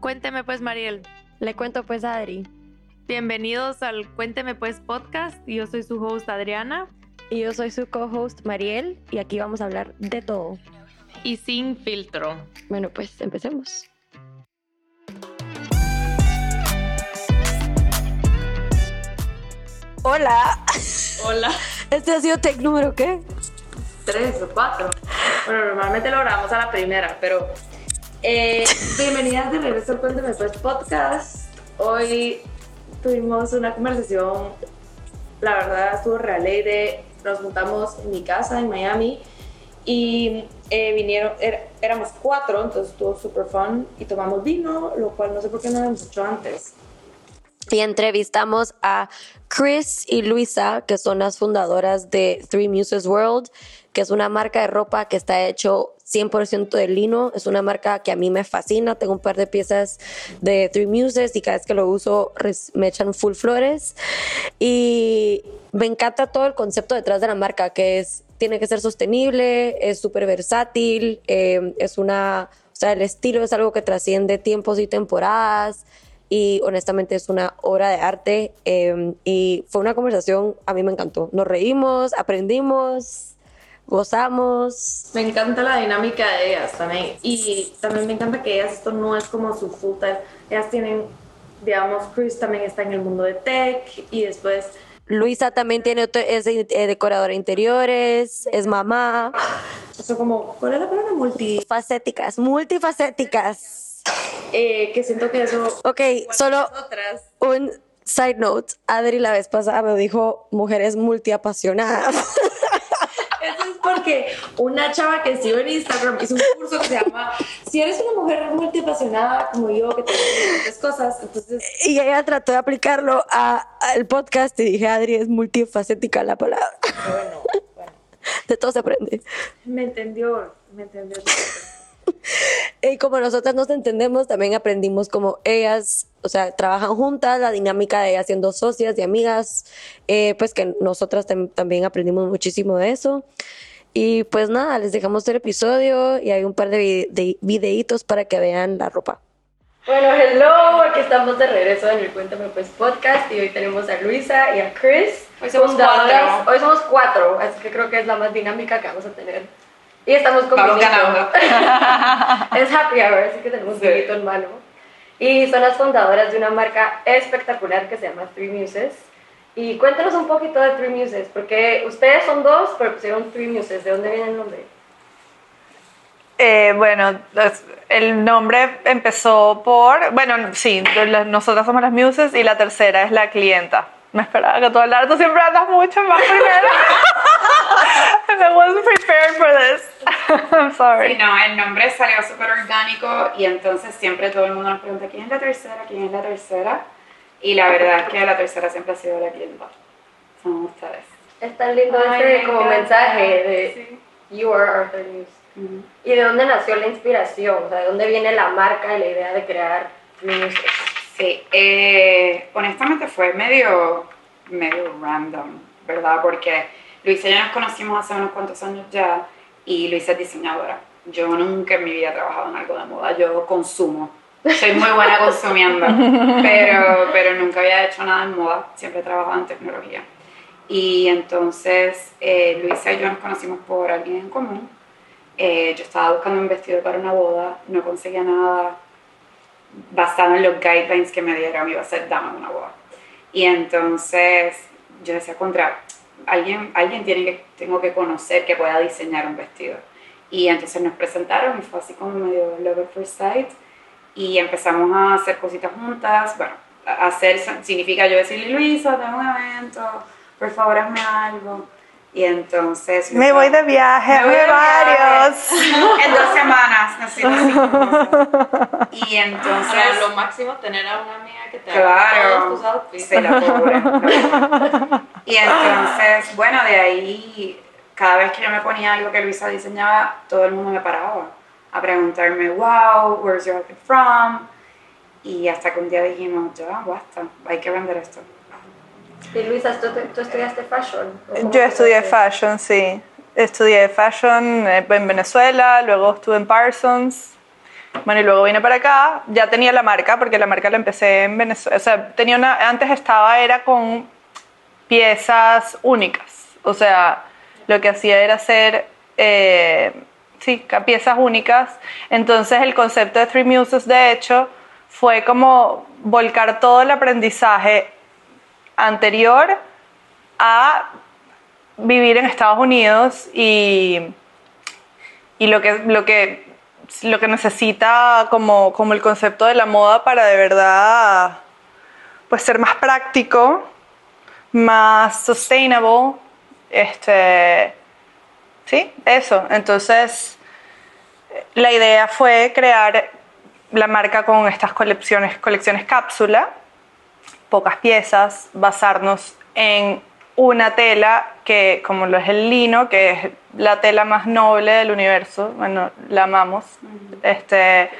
Cuénteme pues, Mariel. Le cuento pues a Adri. Bienvenidos al Cuénteme pues podcast. Yo soy su host Adriana. Y yo soy su co-host Mariel y aquí vamos a hablar de todo. Y sin filtro. Bueno, pues empecemos. Hola. Hola. Este ha sido tech número qué? Tres o cuatro. Bueno, normalmente lo grabamos a la primera, pero eh, bienvenidas de regreso al Cuéntame Pues podcast. Hoy tuvimos una conversación, la verdad estuvo realmente. Nos juntamos en mi casa en Miami y eh, vinieron, er- éramos cuatro, entonces estuvo súper fun y tomamos vino, lo cual no sé por qué no lo hemos hecho antes. Y entrevistamos a Chris y Luisa, que son las fundadoras de Three Muses World, que es una marca de ropa que está hecho 100% de lino. Es una marca que a mí me fascina. Tengo un par de piezas de Three Muses y cada vez que lo uso me echan full flores. Y me encanta todo el concepto detrás de la marca, que es, tiene que ser sostenible, es súper versátil, eh, es una, o sea, el estilo es algo que trasciende tiempos y temporadas y honestamente es una obra de arte eh, y fue una conversación, a mí me encantó. Nos reímos, aprendimos, gozamos. Me encanta la dinámica de ellas también. Y también me encanta que ellas, esto no es como su full time. Ellas tienen, digamos, Chris también está en el mundo de tech y después Luisa también tiene otro- es eh, decoradora de interiores, es mamá, eso como, ¿cuál es la palabra? Multi. facéticas, multifacéticas. Eh, que siento que eso... Ok, solo Otras. un side note. Adri la vez pasada me dijo mujeres multiapasionadas. Porque una chava que sigo en Instagram hizo un curso que se llama Si eres una mujer multiapasionada como yo, que te muchas cosas, entonces Y ella trató de aplicarlo a- al podcast y dije, Adri, es multifacética la palabra. bueno, bueno. De todo se aprende. Me entendió, me entendió. Y como nosotras nos entendemos, también aprendimos como ellas, o sea, trabajan juntas, la dinámica de ellas siendo socias y amigas, eh, pues que nosotras tam- también aprendimos muchísimo de eso. Y pues nada, les dejamos el episodio y hay un par de, vi- de videitos para que vean la ropa. Bueno, hello, aquí estamos de regreso en el Cuéntame Pues podcast y hoy tenemos a Luisa y a Chris. Hoy somos fundadoras- cuatro. Hoy somos cuatro, así que creo que es la más dinámica que vamos a tener. Y estamos Vamos compitiendo. ganando. es happy hour, así que tenemos un Sí. vinito en mano. Y son las fundadoras de una marca espectacular que se llama Three Muses. Y cuéntanos un poquito de Three Muses, porque ustedes son dos, pero pusieron Three Muses. ¿De dónde viene el nombre? Eh, bueno, el nombre empezó por, bueno, sí, nosotras somos las muses y la tercera es la clienta. Me esperaba que tú hablaras, tú siempre hablas mucho más primero. And I wasn't prepared for this. I'm sorry. Sí, no, el nombre salió súper orgánico y entonces siempre todo el mundo nos pregunta quién es la tercera, quién es la tercera. Y la verdad es que la tercera siempre ha sido la clienta. Son ustedes. Es tan lindo este como encanta. mensaje de Sí. You are muse. Ujú. ¿Y de dónde nació la inspiración? O sea, ¿de dónde viene la marca y la idea de crear Muses? Sí, eh, honestamente fue medio, medio random, ¿verdad? Porque Luisa y yo nos conocimos hace unos cuantos años ya y Luisa es diseñadora. Yo nunca en mi vida he trabajado en algo de moda, yo consumo. Soy muy buena consumiendo, pero, pero nunca había hecho nada en moda, siempre he trabajado en tecnología. Y entonces eh, Luisa y yo nos conocimos por alguien en común. Eh, yo estaba buscando un vestido para una boda, no conseguía nada basado en los guidelines que me dieron, iba a ser dama de una boda. Y entonces yo decía, contra, alguien, alguien tiene que, tengo que conocer que pueda diseñar un vestido. Y entonces nos presentaron y fue así como medio love at first sight. Y empezamos a hacer cositas juntas. Bueno, hacer significa yo decirle, Luisa, tengo un evento, por favor hazme algo. Y entonces... Me voy de viaje, Me voy de varios. en dos semanas, necesito cinco. Y entonces... Para lo máximo tener a una amiga que te haga Claro, todos tus outfits. se la pobre. Y entonces, bueno, de ahí, cada vez que yo me ponía algo que Luisa diseñaba, todo el mundo me paraba a preguntarme, wow, where's your outfit from? Y hasta que un día dijimos, ya, basta, hay que vender esto. Y Luisa, ¿tú, tú estudiaste fashion? ¿O cómo Yo estudié fashion, sí. estudié fashion eh, en Venezuela, luego estuve en Parsons, bueno, y luego vine para acá, ya tenía la marca, porque la marca la empecé en Venezuela, o sea, tenía una, antes estaba, era con piezas únicas, o sea, lo que hacía era hacer, eh, sí, piezas únicas, entonces el concepto de Three Muses, de hecho, fue como volcar todo el aprendizaje anterior a vivir en Estados Unidos y, y lo, que, lo, que, lo que necesita como, como el concepto de la moda para de verdad pues ser más práctico, más sustainable, este, sí, eso. Entonces, la idea fue crear la marca con estas colecciones, colecciones cápsula, pocas piezas, basarnos en una tela que, como lo es el lino, que es la tela más noble del universo, bueno, la amamos, este, es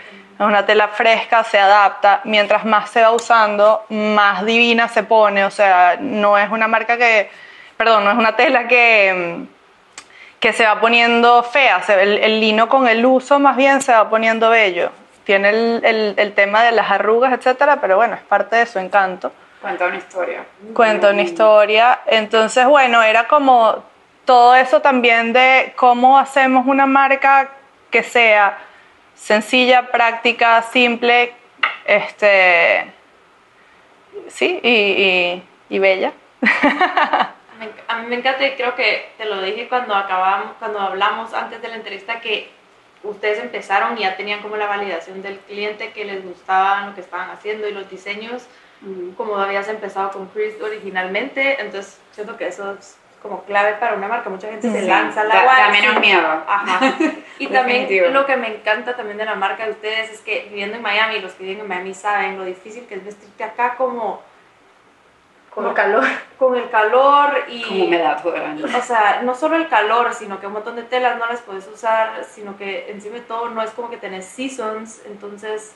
una tela fresca, se adapta, mientras más se va usando, más divina se pone, o sea, no es una marca que, perdón, no es una tela que, que se va poniendo fea, se- el, el lino con el uso más bien se va poniendo bello. Tiene el, el- el tema de las arrugas, etcétera, pero bueno, es parte de su encanto Cuenta una historia. cuenta una historia. Entonces, bueno, era como todo eso también de cómo hacemos una marca que sea sencilla, práctica, simple, este, sí, y, y- y bella. Me A mí me encanta y creo que te lo dije cuando acabamos, cuando hablamos antes de la entrevista que ustedes empezaron y ya tenían como la validación del cliente que les gustaba lo que estaban haciendo y los diseños, como habías empezado con Chris originalmente, entonces siento que eso es como clave para una marca. Mucha gente se Sí, lanza al da- agua. da y menos miedo. Ajá. Y también lo que me encanta también de la marca de ustedes es que viviendo en Miami, los que viven en Miami saben lo difícil que es vestirte acá como Con el calor. con el calor y Como me da todo el año. o sea, no solo el calor, sino que un montón de telas no las puedes usar, sino que encima de todo no es como que tenés seasons, entonces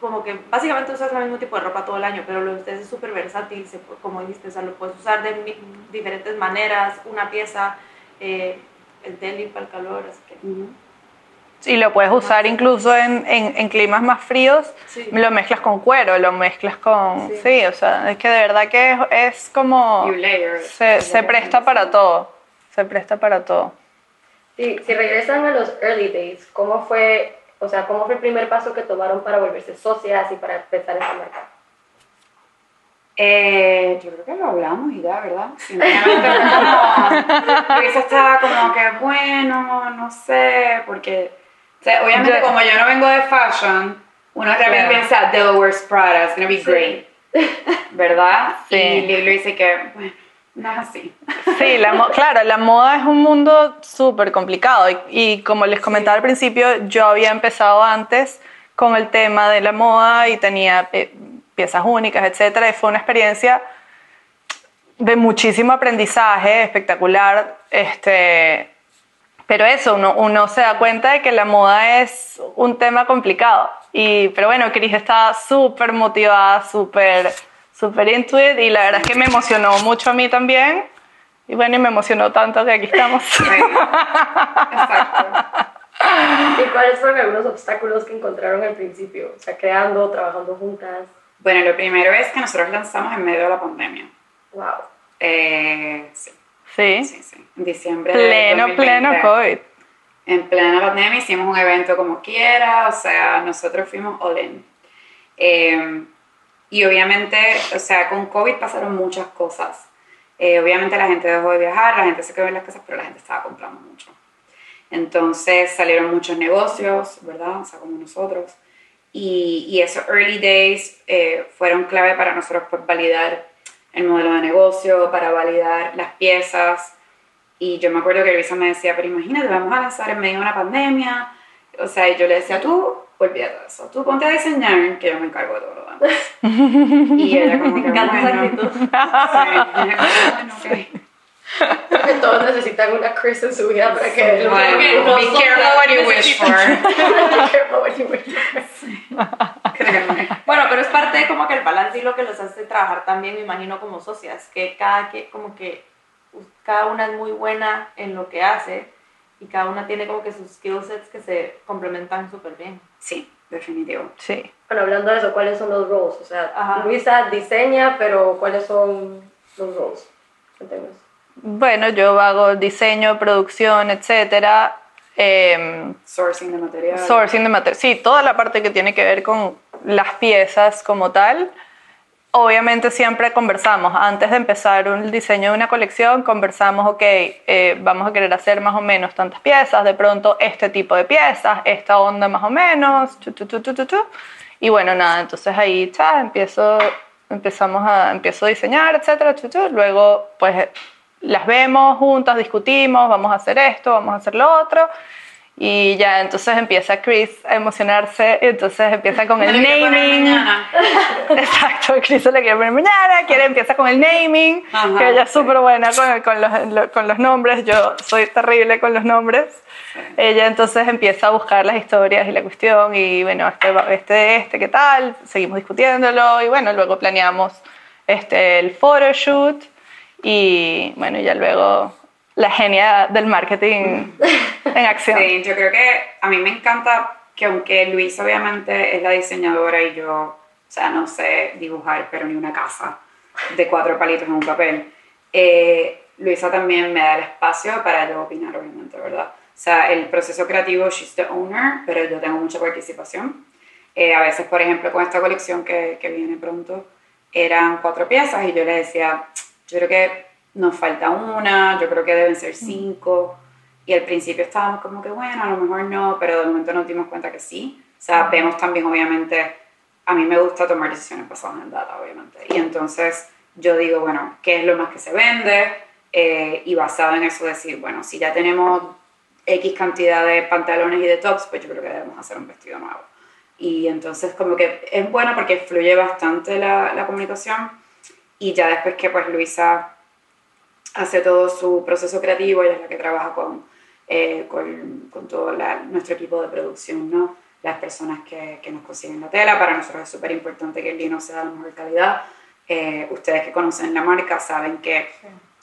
como que básicamente usas el mismo tipo de ropa todo el año, pero lo de ustedes es súper versátil, se como dijiste, o sea, lo puedes usar de mi- diferentes maneras, una pieza, eh, el deli para el calor, así que Y lo puedes usar incluso en, en- en climas más fríos, Sí. lo mezclas con cuero, lo mezclas con... Sí, Sí. o sea, es que de verdad que es, es como... Se, se presta para todo, se presta para todo. Si, si regresan a los early days, ¿cómo fue, o sea, cómo fue el primer paso que tomaron para volverse socias y para empezar esta marca? Eh, yo creo que lo hablamos y ya, ¿verdad? Sinceramente, como. Luisa estaba como que, bueno, no sé, porque. O sea, obviamente, Yo- como yo no vengo de fashion, uno también Claro. piensa, Delaware's Prada, it's gonna be great. ¿Verdad? Sí. Y Lu dice que, bueno, no es así. Sí, la claro, la moda es un mundo súper complicado y, y como les comentaba al principio, yo había empezado antes con el tema de la moda y tenía eh, piezas únicas, etcétera, y fue una experiencia de muchísimo aprendizaje, espectacular, este, pero eso, uno, uno se da cuenta de que la moda es un tema complicado. Y, pero bueno, Cris está súper motivada, súper, súper into it, y la verdad es que me emocionó mucho a mí también. Y bueno, y me emocionó tanto que aquí estamos. Sí. Exacto. ¿Y cuáles fueron algunos obstáculos que encontraron al principio? O sea, creando, trabajando juntas. Bueno, lo primero es que nosotros lanzamos en medio de la pandemia. Wow. Eh, sí, Sí, sí, sí. Diciembre. de pleno, 2020. pleno COVID. En plena pandemia hicimos un evento como quiera, o sea, nosotros fuimos all in. Eh, y obviamente, o sea, con COVID pasaron muchas cosas. Eh, obviamente la gente dejó de viajar, la gente se quedó en las casas, pero la gente estaba comprando mucho. Entonces salieron muchos negocios, ¿verdad? O sea, como nosotros. Y, y esos early days eh, fueron clave para nosotros por validar el modelo de negocio, para validar las piezas. Y yo me acuerdo que Luisa me decía, pero imagínate, vamos a lanzar en medio de una pandemia. O sea, y yo le decía, tú, olvídate de eso, tú ponte a diseñar, que yo me encargo de todo lo demás. y ella como que, bueno. Sí, bueno, ok. Creo que todos necesitan una Chris en su vida para que Bueno, que be careful what you wish for. Créeme. Bueno, pero es parte de como que el balance y lo que los hace trabajar también, me imagino, como socias, que cada que, como que cada una es muy buena en lo que hace y cada una tiene como que sus skill sets que se complementan súper bien. Sí, definitivo. Sí. Bueno, hablando de eso, ¿cuáles son los roles? O sea, Ajá. Luisa diseña, pero ¿cuáles son los roles? Cuéntenos. Bueno, yo hago diseño, producción, etcétera. em, Sourcing de material. sourcing de material. Sí, toda la parte que tiene que ver con las piezas como tal. Obviamente siempre conversamos, antes de empezar un- diseño de una colección, conversamos, ok, eh, vamos a querer hacer más o menos tantas piezas, de pronto este tipo de piezas, esta onda más o menos, tu, tu, tu, y bueno, nada, entonces ahí cha, empiezo, empezamos a, empiezo a diseñar, etcétera, luego pues las vemos juntas, discutimos, vamos a hacer esto, vamos a hacer lo otro, y ya entonces empieza Chris a emocionarse, y entonces empieza con el naming. Exacto, Chris se le quiere poner mañana, quiere empieza con el naming, Ajá, que ella es súper buena con, con los, lo- con los nombres, yo soy terrible con los nombres. Ella entonces empieza a buscar las historias y la cuestión y bueno, este, este, este, ¿qué tal? Seguimos discutiéndolo y bueno, luego planeamos este, el photoshoot y bueno, ya luego la genia del marketing en acción. Sí, yo creo que a mí me encanta que aunque Luis obviamente es la diseñadora y yo, o sea, no sé dibujar, pero ni una casa de cuatro palitos en un papel, eh, Luisa también me da el espacio para yo opinar, obviamente, ¿verdad? O sea, el proceso creativo, she's the owner, pero yo tengo mucha participación. Eh, a veces, por ejemplo, con esta colección que, que viene pronto, eran cuatro piezas y yo le decía, yo creo que nos falta una, yo creo que deben ser cinco. Y al principio estábamos como que, bueno, a lo mejor no, pero de momento nos dimos cuenta que sí. O sea, vemos también, obviamente, a mí me gusta tomar decisiones basadas en data, obviamente. Y entonces yo digo, bueno, ¿qué es lo más que se vende? Eh, y basado en eso decir, bueno, si ya tenemos X cantidad de pantalones y de tops, pues yo creo que debemos hacer un vestido nuevo. Y entonces como que es bueno porque fluye bastante la, la comunicación y ya después que pues Luisa hace todo su proceso creativo, ella es la que trabaja con, eh, con, con todo la- nuestro equipo de producción, ¿no? Las personas que, que nos consiguen la tela, para nosotros es súper importante que el lino sea de la mejor calidad. Eh, ustedes que conocen la marca saben que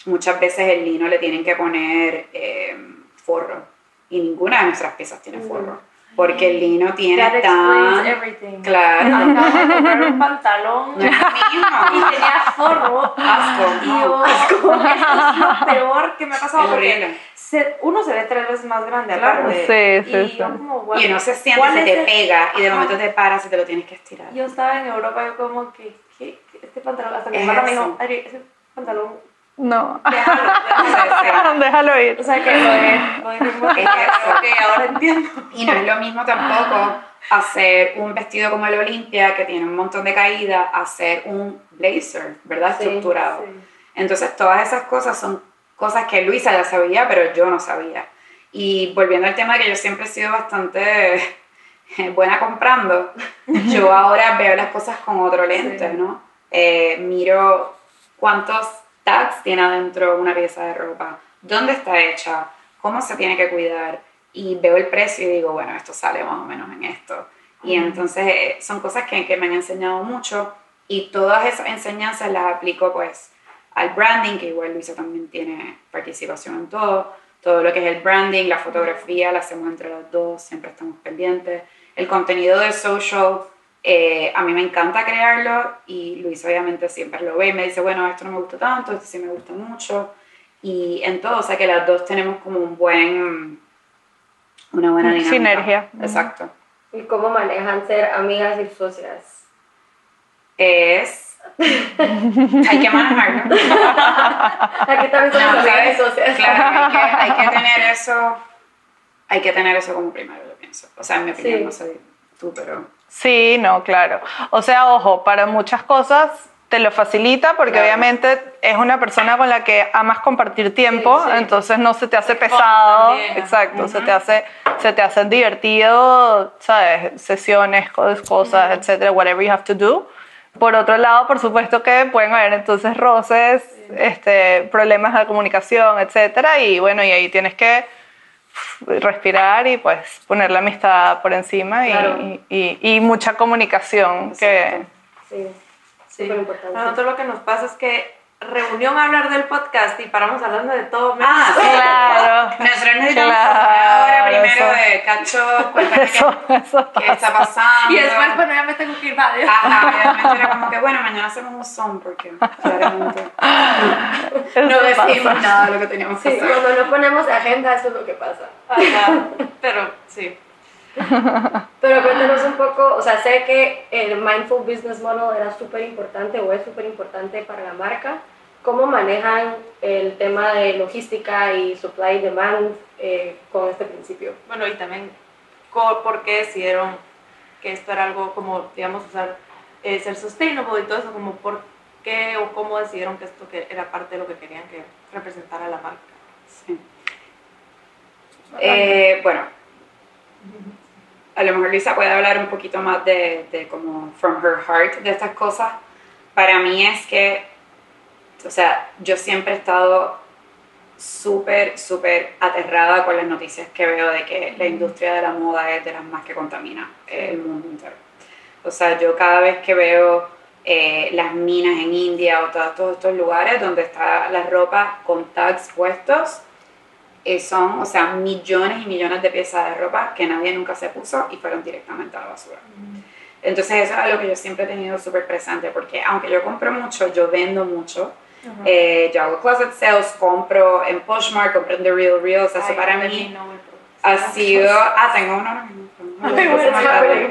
muchas veces el lino le tienen que poner eh, forro y ninguna de nuestras piezas tiene forro. Porque el lino tiene That tan... everything. Claro. Acabo de comprar un pantalón No es lo y mismo. tenía forro. Asco, Y no. yo, esto es lo peor que me ha pasado Horrible. se- uno se ve tres veces más grande Claro. aparte. Sí, sí, y sí. yo como, bueno, Y no se siente, ¿cuál se te el- pega y de Ajá. momento te paras y te lo tienes que estirar. Yo estaba en Europa, yo como que, ¿qué? ¿Qué? este pantalón, hasta mi hermana me dijo, Ari, ese pantalón, No, déjalo, déjalo". déjalo ir. O sea que lo de, lo de que, Es eso. ok, ahora entiendo. Y no es lo mismo tampoco hacer un vestido como el Olimpia, que tiene un montón de caída, hacer un blazer, ¿verdad? Sí, Estructurado. sí. Entonces, todas esas cosas son cosas que Luisa ya sabía, pero yo no sabía. Y volviendo al tema de que yo siempre he sido bastante buena comprando, yo ahora veo las cosas con otro lente, Sí. ¿no? Eh, miro cuántos tags tiene adentro una pieza de ropa, dónde está hecha, cómo se tiene que cuidar, y veo el precio y digo, bueno, esto sale más o menos en esto. Y entonces eh, son cosas que, que me han enseñado mucho y todas esas enseñanzas las aplico pues al branding, que igual Luisa también tiene participación en todo, todo lo que es el branding, la fotografía, la hacemos entre las dos, siempre estamos pendientes. El contenido de social, eh, a mí me encanta crearlo y Luisa obviamente siempre lo ve y me dice, bueno, esto no me gusta tanto, esto sí me gusta mucho. Y en todo, o sea que las dos tenemos como un buen, una buena dinámica. Sinergia. Exacto. ¿Y cómo manejan ser amigas y socias? Es... hay que manejarlo. Aquí también somos No, amigas y socias. Claro, hay que, hay que tener eso, hay que tener eso como primero, yo pienso. O sea, en mi opinión, Sí. no sé tú, pero... Sí, no, claro. O sea, ojo, para muchas cosas te lo facilita porque Claro. obviamente es una persona con la que amas compartir tiempo, Sí, sí. entonces no se te hace pesado, exacto, se te hace se te hace divertido, sabes, sesiones, cos- cosas, etcétera, whatever you have to do. Por otro lado, por supuesto que pueden haber entonces roces, este, problemas de comunicación, etcétera, y bueno, y ahí tienes que respirar y pues poner la amistad por encima y- Claro. y, y- y mucha comunicación que. Sí, Sí. importante. A nosotros lo que nos pasa es que reunión a hablar del podcast y paramos hablando de todo. menos- Ah, sí. Claro. Nosotros necesitamos Claro, una hora primero eso. de cacho, cuéntame Eso, qué, eso. qué está pasando. Y después, bueno, ya me tengo que ir, vale. Ajá, obviamente era como que, bueno, mañana hacemos un son porque claramente no pasa. nada de lo que teníamos que Sí, hacer. cuando no ponemos agenda, eso es lo que pasa. Ajá. Pero sí. Pero cuéntanos un poco, o sea, sé que el Mindful Business Model era súper importante o es súper importante para la marca. ¿Cómo manejan el tema de logística y supply y demand eh, con este principio? Bueno, y también, ¿por qué decidieron que esto era algo como, digamos, usar, eh, ser sustainable y todo eso? Como, ¿por qué o cómo decidieron que esto que era parte de lo que querían que representara la marca? Sí. Eh, bueno, a lo mejor Luisa puede hablar un poquito más de, de como from her heart de estas cosas. Para mí es que, o sea, yo siempre he estado súper, súper aterrada con las noticias que veo de que la industria de la moda es de las más que contamina el mundo entero. O sea, yo cada vez que veo eh, las minas en India o todos, todos estos lugares donde está la ropa con tags puestos, eh, son, o sea, millones y millones de piezas de ropa que nadie nunca se puso y fueron directamente a la basura. Entonces eso es algo que yo siempre he tenido súper presente porque aunque yo compro mucho, yo vendo mucho. Eh, yo hago closet sales, compro en Poshmark, compro en The Real Real, o sea, eso para mí no ha sido... Ah, tengo uno. Ay, bueno,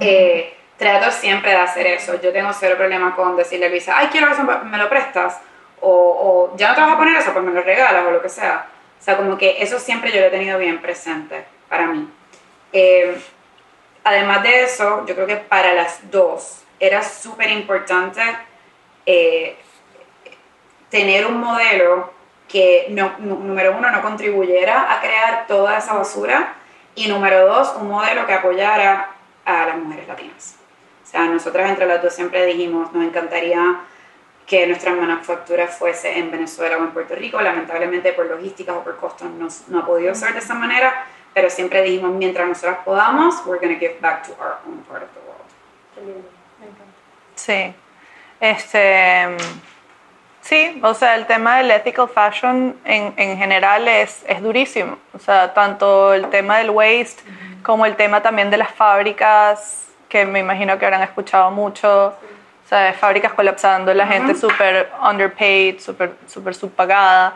Eh, trato siempre de hacer eso. Yo tengo cero problema con decirle a Luisa, ay, quiero eso, me lo prestas. O, ya no te vas a poner eso, pues me lo regalas o lo que sea. O sea, como que eso siempre yo lo he tenido bien presente para mí. Eh, además de eso, yo creo que para las dos era súper importante eh, tener un modelo que, número uno, no contribuyera a crear toda esa basura y número dos, un modelo que apoyara a las mujeres latinas. O sea, nosotras entre las dos siempre dijimos, nos encantaría que nuestra manufactura fuese en Venezuela o en Puerto Rico. Lamentablemente por logísticas o por costos no, no ha podido ser de esa manera, pero siempre dijimos, mientras nosotras podamos, we're going to give back to our own part of the world. Qué lindo. Sí. Este, sí, o sea, el tema del ethical fashion en, en general es, es durísimo. O sea, tanto el tema del waste como el tema también de las fábricas, que me imagino que habrán escuchado mucho. O sea, fábricas colapsando, la gente súper underpaid, súper super subpagada,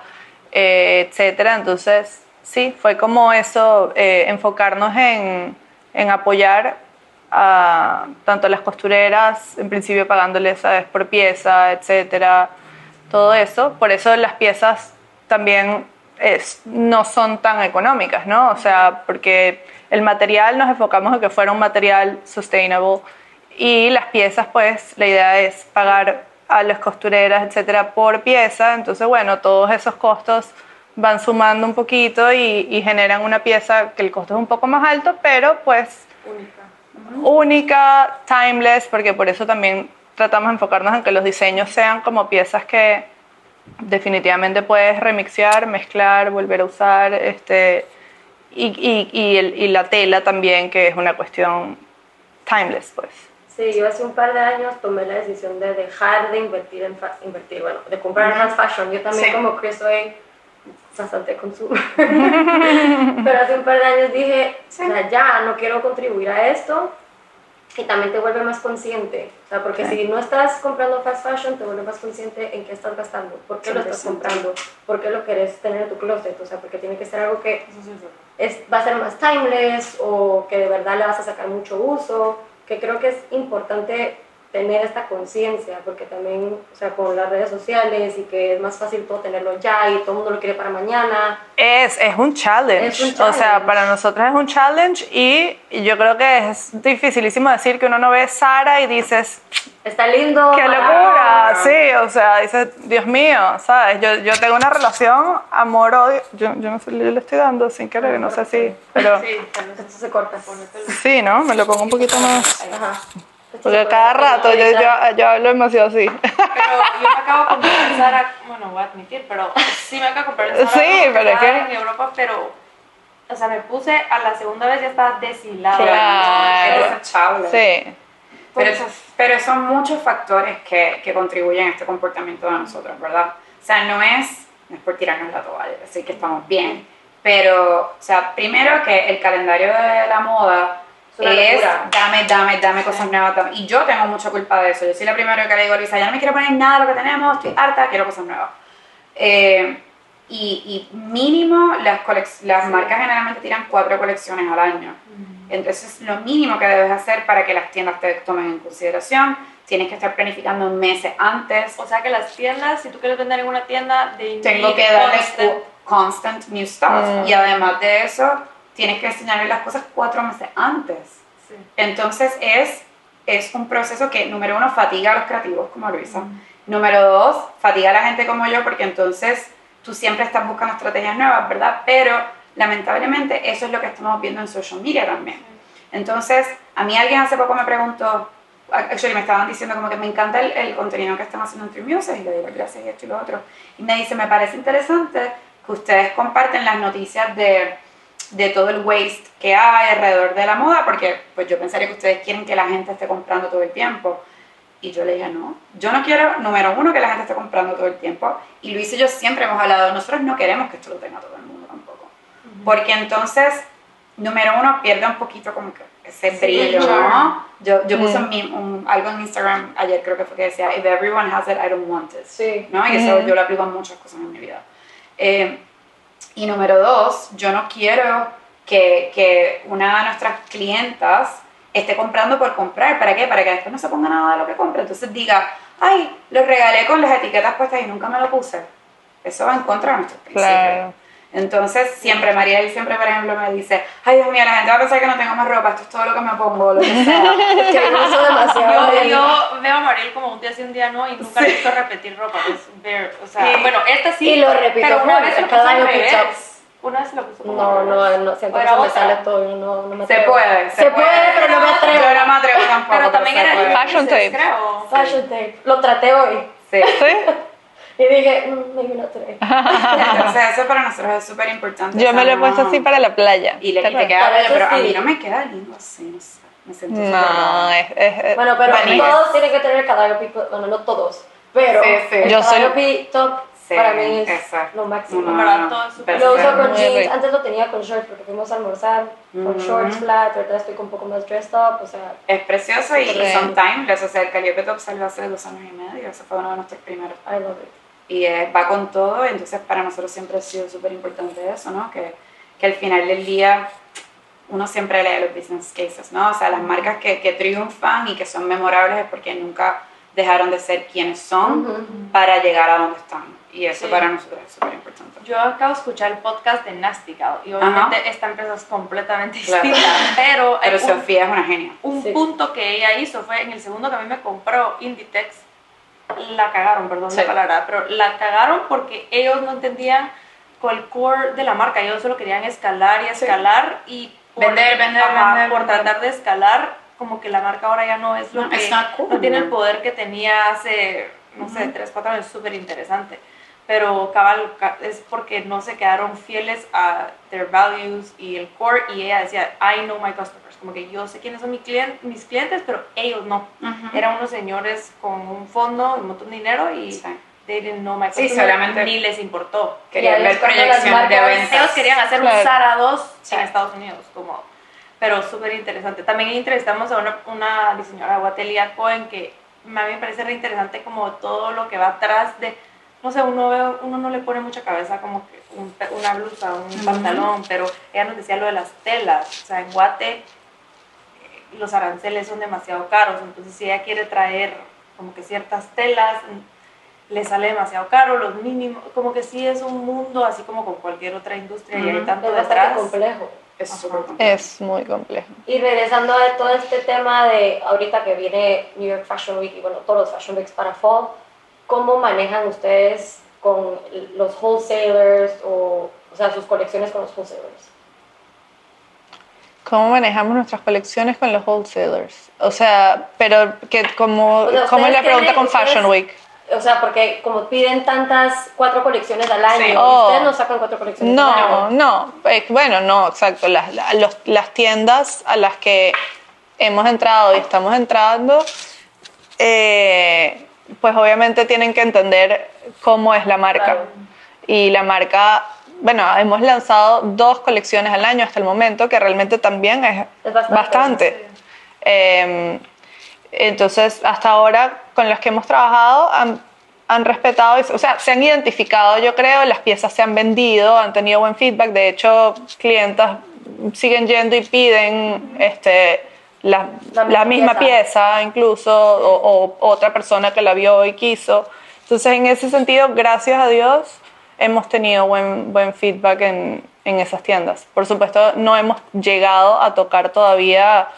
eh, etcétera. Entonces, sí, fue como eso, eh, enfocarnos en, en apoyar a tanto a las costureras, en principio pagándoles ¿sabes? por pieza, etcétera, todo eso. Por eso las piezas también es, no son tan económicas, ¿no? O sea, porque el material nos enfocamos en que fuera un material sustainable y las piezas, pues, la idea es pagar a las costureras, etcétera, por pieza. Entonces, bueno, todos esos costos van sumando un poquito y, y generan una pieza que el costo es un poco más alto, pero pues única, timeless, porque por eso también tratamos de enfocarnos en que los diseños sean como piezas que definitivamente puedes remixear, mezclar, volver a usar, este, y, y, y, el- y la tela también, que es una cuestión timeless, pues. Sí, yo hace un par de años tomé la decisión de dejar de invertir en fa- invertir, bueno, de comprar fast fashion. Yo también Sí. como Chris soy bastante consumo. Pero hace un par de años dije, o sea, ya no quiero contribuir a esto y también te vuelve más consciente. O sea, porque si no estás comprando fast fashion, te vuelve más consciente en qué estás gastando, por qué lo estás 100%. comprando, por qué lo querés tener en tu closet. O sea, porque tiene que ser algo que es, va a ser más timeless o que de verdad le vas a sacar mucho uso, que creo que es importante tener esta conciencia, porque también, o sea, con las redes sociales y que es más fácil todo tenerlo ya y todo el mundo lo quiere para mañana. Es, es un challenge. Es un O sea, challenge. para nosotros es un challenge y yo creo que es dificilísimo decir que uno no ve Sara y dices, Está lindo. ¡Qué locura! Sí, o sea, dices, Dios mío, ¿sabes? Yo, yo tengo una relación amor-odio. Yo, yo no sé, yo le estoy dando sin querer, no sé si. Pero Sí, Esto se corta. sí, ¿no? Me lo pongo un poquito más. Ajá. Porque cada rato yo, yo, yo hablo demasiado así. Pero yo me acabo de comprar en Zara, bueno, voy a admitir, pero sí me acabo de comprar en Zara. Sí, pero es que- En Europa, pero, o sea, me puse a la segunda vez ya estaba deshilada. Claro. Eres achable. Sí. Pero, eso- pero Pero son muchos factores que, que contribuyen a este comportamiento de nosotros, ¿verdad? O sea, no es, no es por tirarnos la toalla, decir que estamos bien, pero, o sea, primero que el calendario de la moda Es locura. dame, dame, dame cosas nuevas. dame- Y yo tengo mucha culpa de eso. Yo soy la primera que le digo a Luisa, ya no me quiero poner nada de lo que tenemos, estoy harta, quiero cosas nuevas. Eh, y, y mínimo, las, las marcas generalmente tiran cuatro colecciones al año. Entonces, lo mínimo que debes hacer para que las tiendas te tomen en consideración, tienes que estar planificando meses antes. O sea que las tiendas, si tú quieres vender en una tienda, de Tengo que darle cu- constant new stuff. Y además de eso, tienes que enseñarle las cosas cuatro meses antes. Sí. Entonces es, es un proceso que, número uno, fatiga a los creativos como Luisa. Número dos, fatiga a la gente como yo porque entonces tú siempre estás buscando estrategias nuevas, ¿verdad? Pero lamentablemente eso es lo que estamos viendo en social media también. Entonces, a mí alguien hace poco me preguntó, actually me estaban diciendo como que me encanta el, el contenido que están haciendo en Music y le digo gracias y esto y lo otro. Y me dice, me parece interesante que ustedes comparten las noticias de, de todo el waste que hay alrededor de la moda, porque pues yo pensaría que ustedes quieren que la gente esté comprando todo el tiempo. Y yo le dije, no, yo no quiero, número uno, que la gente esté comprando todo el tiempo. Y Luis y yo siempre hemos hablado, nosotros no queremos que esto lo tenga todo el mundo tampoco. Porque entonces, número uno, pierde un poquito como que ese brillo, el charm. ¿no? Yo, yo puse un algo en Instagram ayer, creo que fue que decía, if everyone has it, I don't want it. Sí. ¿no? Y eso yo lo aplico en muchas cosas en mi vida. Eh, y número dos, yo no quiero que, que una de nuestras clientas esté comprando por comprar. ¿Para qué? Para que después no se ponga nada de lo que compra. Entonces diga, ay, lo regalé con las etiquetas puestas y nunca me lo puse. Eso va en contra de nuestros principios. Claro. Entonces, siempre, Mariel siempre, por ejemplo, me dice, ay, Dios mío, la gente va a pensar que no tengo más ropa, esto es todo lo que me pongo, lo que sea. Es que yo uso demasiado. Yo, yo veo a Mariel como un día sí, un día no, y nunca he visto repetir ropa. Ver, o sea, Sí. bueno, esta sí. Y lo repito pero una vez lo cada año Una vez lo puso como No, no, no, siento que se me sale todo, no, no me Se atrevo. puede, Se puede, pero no me atrevo. Yo no me atrevo tampoco. Pero también se era el Fashion tape. creo. Fashion tape. Lo traté hoy. Sí. ¿Sí? Y dije, mm, maybe not today. Entonces, eso para nosotros es súper importante. Yo me lo he no- puesto así para la playa. Y, le, y te queda pero a sí. mí no me queda lindo así, no sé. Me siento súper No, es, es- Bueno, pero Vanilla. todos tienen que tener calligraphy, bueno, no todos, pero Sí, sí. el Yo soy- top Sí, para mí es exacto. lo máximo. No, no, Para no, todo no. Lo uso con Muy jeans, rico. antes lo tenía con shorts porque fuimos a almorzar con Ujú. shorts flat, ahorita estoy con un poco más dressed up, o sea, Es precioso y, y son timeless. O sea, el Calliope Top salió hace dos años y medio. Ese fue uno de nuestros primeros. I love it. Y eh, va con todo. Entonces, para nosotros siempre ha sido súper importante eso, ¿no? Que, que al final del día uno siempre lee los business cases, ¿no? O sea, las marcas que, que triunfan y que son memorables es porque nunca dejaron de ser quienes son Ujú. para llegar a donde están. Y eso Sí. para nosotros es súper importante. Yo acabo de escuchar el podcast de Nasty Gal y obviamente esta empresa es completamente Claro. distinta, pero, Pero un, Sofía es una genia. un Sí. punto que ella hizo fue en el segundo que a mí me compró Inditex, la cagaron, perdón Sí. la palabra, pero la cagaron porque ellos no entendían con el core de la marca, ellos solo querían escalar y escalar y por, Vender, vender, ajá, vender, por vender. tratar de escalar, como que la marca ahora ya no es lo No, que cool, no tiene el no. poder que tenía hace, no sé, tres, cuatro años, súper interesante. Pero cabal, ca- es porque no se quedaron fieles a their values y el core y ella decía, I know my customers, como que yo sé quiénes son mi clien- mis clientes, pero ellos no. Eran unos señores con un fondo, un montón de dinero y Sí. they didn't know my Sí, solamente- ni les importó. Querían ver proyecciones de ventas. Ellos querían hacer Claro. un Zara 2 Sí. en Estados Unidos, como, pero súper interesante. También entrevistamos a una, una diseñadora, Guatelia Cohen, que a mí me parece re interesante como todo lo que va atrás de, no sé, uno, ve- uno no le pone mucha cabeza como que un- una blusa, un pantalón, pero ella nos decía lo de las telas, o sea, en Guate los aranceles son demasiado caros, entonces si ella quiere traer como que ciertas telas, mm, le sale demasiado caro, los mínimos, como que sí es un mundo así como con cualquier otra industria y hay tanto Es detrás. complejo. Es súper complejo. Es muy complejo. Y regresando a todo este tema de ahorita que viene New York Fashion Week y bueno, todos los Fashion Weeks para Fall, ¿cómo manejan ustedes con los wholesalers o, o sea, sus colecciones con los wholesalers? ¿Cómo manejamos nuestras colecciones con los wholesalers? O sea, pero que como, O sea, ¿cómo es la pregunta con Fashion Week? O sea, porque como piden tantas, cuatro colecciones al año, Sí. Oh. ustedes no sacan cuatro colecciones al No, año. no, eh, bueno, no, exacto. Las, la- los- las tiendas a las que hemos entrado y estamos entrando eh, pues obviamente tienen que entender cómo es la marca. Claro. Y la marca, bueno, hemos lanzado dos colecciones al año hasta el momento, que realmente también es, Es bastante, bastante. Eh, entonces, hasta ahora, con las que hemos trabajado, han, han respetado, o sea, se han identificado, yo creo, las piezas se han vendido, han tenido buen feedback. De hecho, clientas siguen yendo y piden este, la, La la, misma misma pieza, incluso, o, o otra persona que la vio y quiso. Entonces, en ese sentido, gracias a Dios, hemos tenido buen, buen feedback en, en esas tiendas. Por supuesto, no hemos llegado a tocar todavía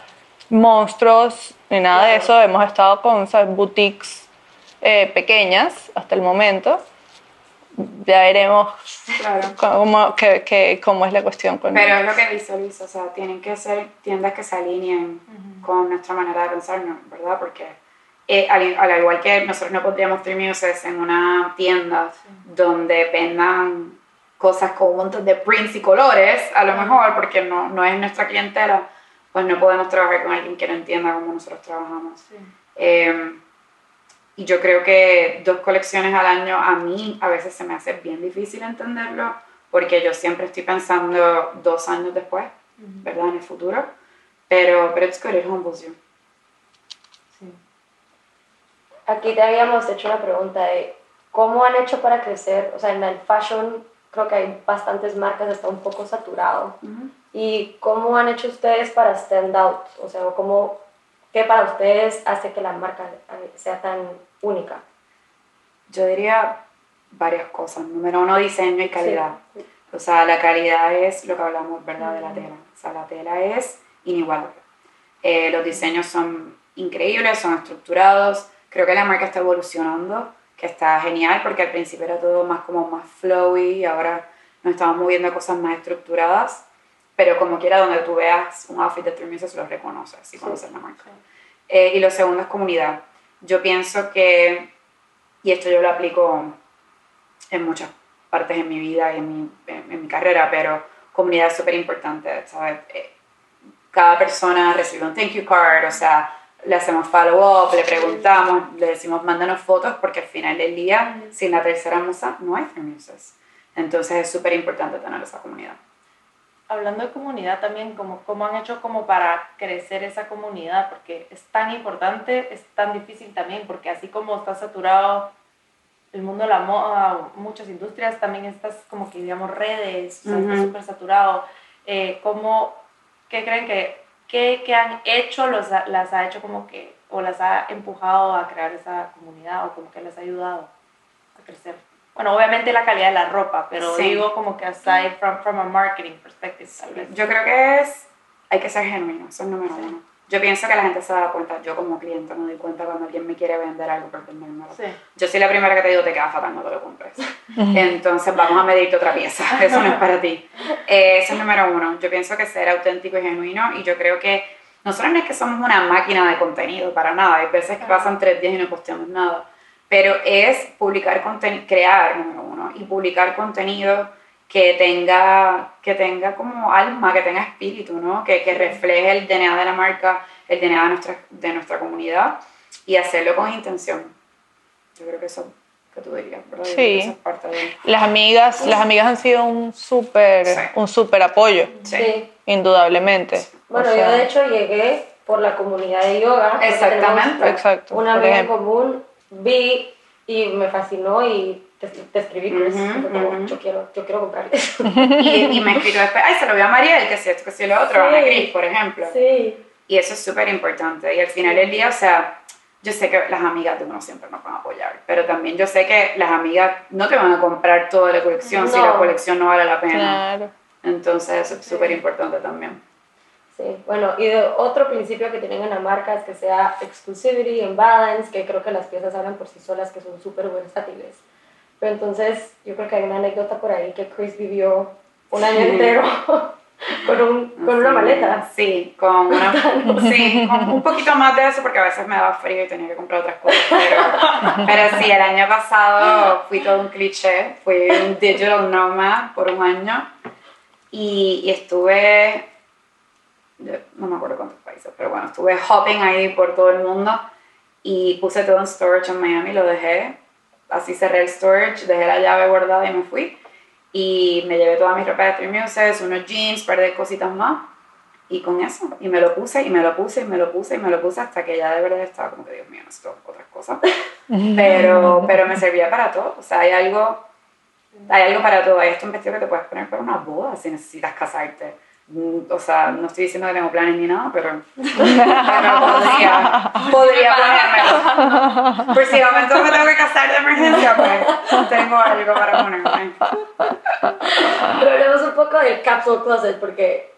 monstruos ni nada de eso. Hemos estado con ¿sabes? boutiques eh, pequeñas hasta el momento. Ya veremos Claro. cómo, que- que- cómo es la cuestión con Pero es lo que dice Luis, o sea, tienen que ser tiendas que se alineen con nuestra manera de pensar, ¿no? ¿verdad? Porque eh, al, al igual que nosotros no pondríamos Three Muses en una tienda donde vendan cosas con un montón de prints y colores, a lo mejor, porque no, no es nuestra clientela, pues no podemos trabajar con alguien que no entienda cómo nosotros trabajamos. Eh, y yo creo que dos colecciones al año a mí a veces se me hace bien difícil entenderlo porque yo siempre estoy pensando dos años después, ¿verdad? En el futuro. Pero, pero it's good, it humbles you. Aquí te habíamos hecho una pregunta de cómo han hecho para crecer. O sea, en el fashion creo que hay bastantes marcas, está un poco saturado. ¿Y cómo han hecho ustedes para stand out? O sea, ¿cómo, ¿qué para ustedes hace que la marca eh, sea tan única? Yo diría varias cosas. Número uno, diseño y calidad. O sea, la calidad es lo que hablamos, ¿verdad? De la tela. O sea, la tela es inigualable. Eh, los diseños son increíbles, son estructurados. Creo que la marca está evolucionando, que está genial, porque al principio era todo más como más flowy y ahora nos estamos moviendo a cosas más estructuradas. Pero como quiera, donde tú veas un outfit de Three Muses, lo reconoces y conoces la marca. Eh, y lo segundo es comunidad. Yo pienso que, y esto yo lo aplico en muchas partes en mi vida y en mi, en, en mi carrera, pero comunidad es súper importante, ¿sabes? Eh, cada persona recibe un thank you card, o sea, le hacemos follow up, le preguntamos, le decimos mándanos fotos, porque al final del día, sin la tercera musa, no hay Muses. Entonces es súper importante tener esa comunidad. Hablando de comunidad también, como, ¿cómo han hecho como para crecer esa comunidad? Porque es tan importante, es tan difícil también, porque así como está saturado el mundo de la moda, muchas industrias, también estas como que digamos redes, o sea, está súper saturado. Eh, ¿cómo, ¿Qué creen que, qué, qué han hecho, los, las ha hecho como que, o las ha empujado a crear esa comunidad, o como que les ha ayudado a crecer? Bueno, obviamente la calidad de la ropa, pero Sí. digo como que aside from, from a marketing perspective, tal vez. Yo creo que es, hay que ser genuino, eso es número uno. Yo pienso que la gente se da cuenta, yo como cliente me doy cuenta cuando alguien me quiere vender algo por vendérmelo. Sí. Yo soy la primera que te digo, te queda fatal, no te lo compres. Entonces vamos a medirte otra pieza, eso no es para ti. Eh, eso es número uno. Yo pienso que ser auténtico y genuino y yo creo que nosotros no es que somos una máquina de contenido, para nada. Hay veces que pasan tres días y no posteamos nada. Pero es publicar contenido, crear, número uno, y publicar contenido que tenga, que tenga como alma, que tenga espíritu, ¿no? Que, que refleje el DNA de la marca, el DNA de nuestra, de nuestra comunidad y hacerlo con intención. Yo creo que eso que tú dirías, ¿verdad? Sí. parte de... Las amigas, las amigas han sido un súper Sí. un súper apoyo, Sí. indudablemente. Bueno, O sea, yo de hecho llegué por la comunidad de yoga. Exactamente. Exacto, Una por amiga en ejemplo. común, vi y me fascinó y te, te escribí, Chris. Fue como, yo, quiero, yo quiero comprar eso. Y, y me escrito después, ay, se lo vio a Mariel, que si esto, que si lo otro, a Sí. Ana Cris, por ejemplo. sí. Y eso es súper importante. Y al final del día, o sea, yo sé que las amigas de uno siempre nos van a apoyar, pero también yo sé que las amigas no te van a comprar toda la colección si la colección no vale la pena. Claro. Entonces, eso es súper importante también. Sí, bueno, y de otro principio que tienen en la marca es que sea exclusivity and balance, que creo que las piezas hablan por sí solas, que son súper versátiles. Pero entonces, yo creo que hay una anécdota por ahí que Chris vivió un año entero con, un, con una Sí, maleta. Sí, con una, sí, con un poquito más de eso porque a veces me daba frío y tenía que comprar otras cosas. Pero, pero sí, el año pasado fui todo un cliché, fui un digital nomad por un año y, y estuve, no me acuerdo cuántos países, pero bueno, estuve hopping ahí por todo el mundo y puse todo en storage en Miami, lo dejé, así cerré el storage, dejé la llave guardada y me fui. Y me llevé toda mi ropa de Three Muses, unos jeans, un par de cositas más. Y con eso, y me lo puse, y me lo puse, y me lo puse, y me lo puse hasta que ya de verdad estaba como que, Dios mío, esto otras cosas. Pero, pero me servía para todo. O sea, hay algo, hay algo para todo. Hay esto un vestido que te puedes poner para una boda si necesitas casarte. Mm, O sea, no estoy diciendo que tengo planes ni nada, pero, pero podría, podría ponérmelo. Por si de momento me tengo que casar de emergencia, pues tengo algo para ponerme. Pero hablemos un poco del capsule closet porque,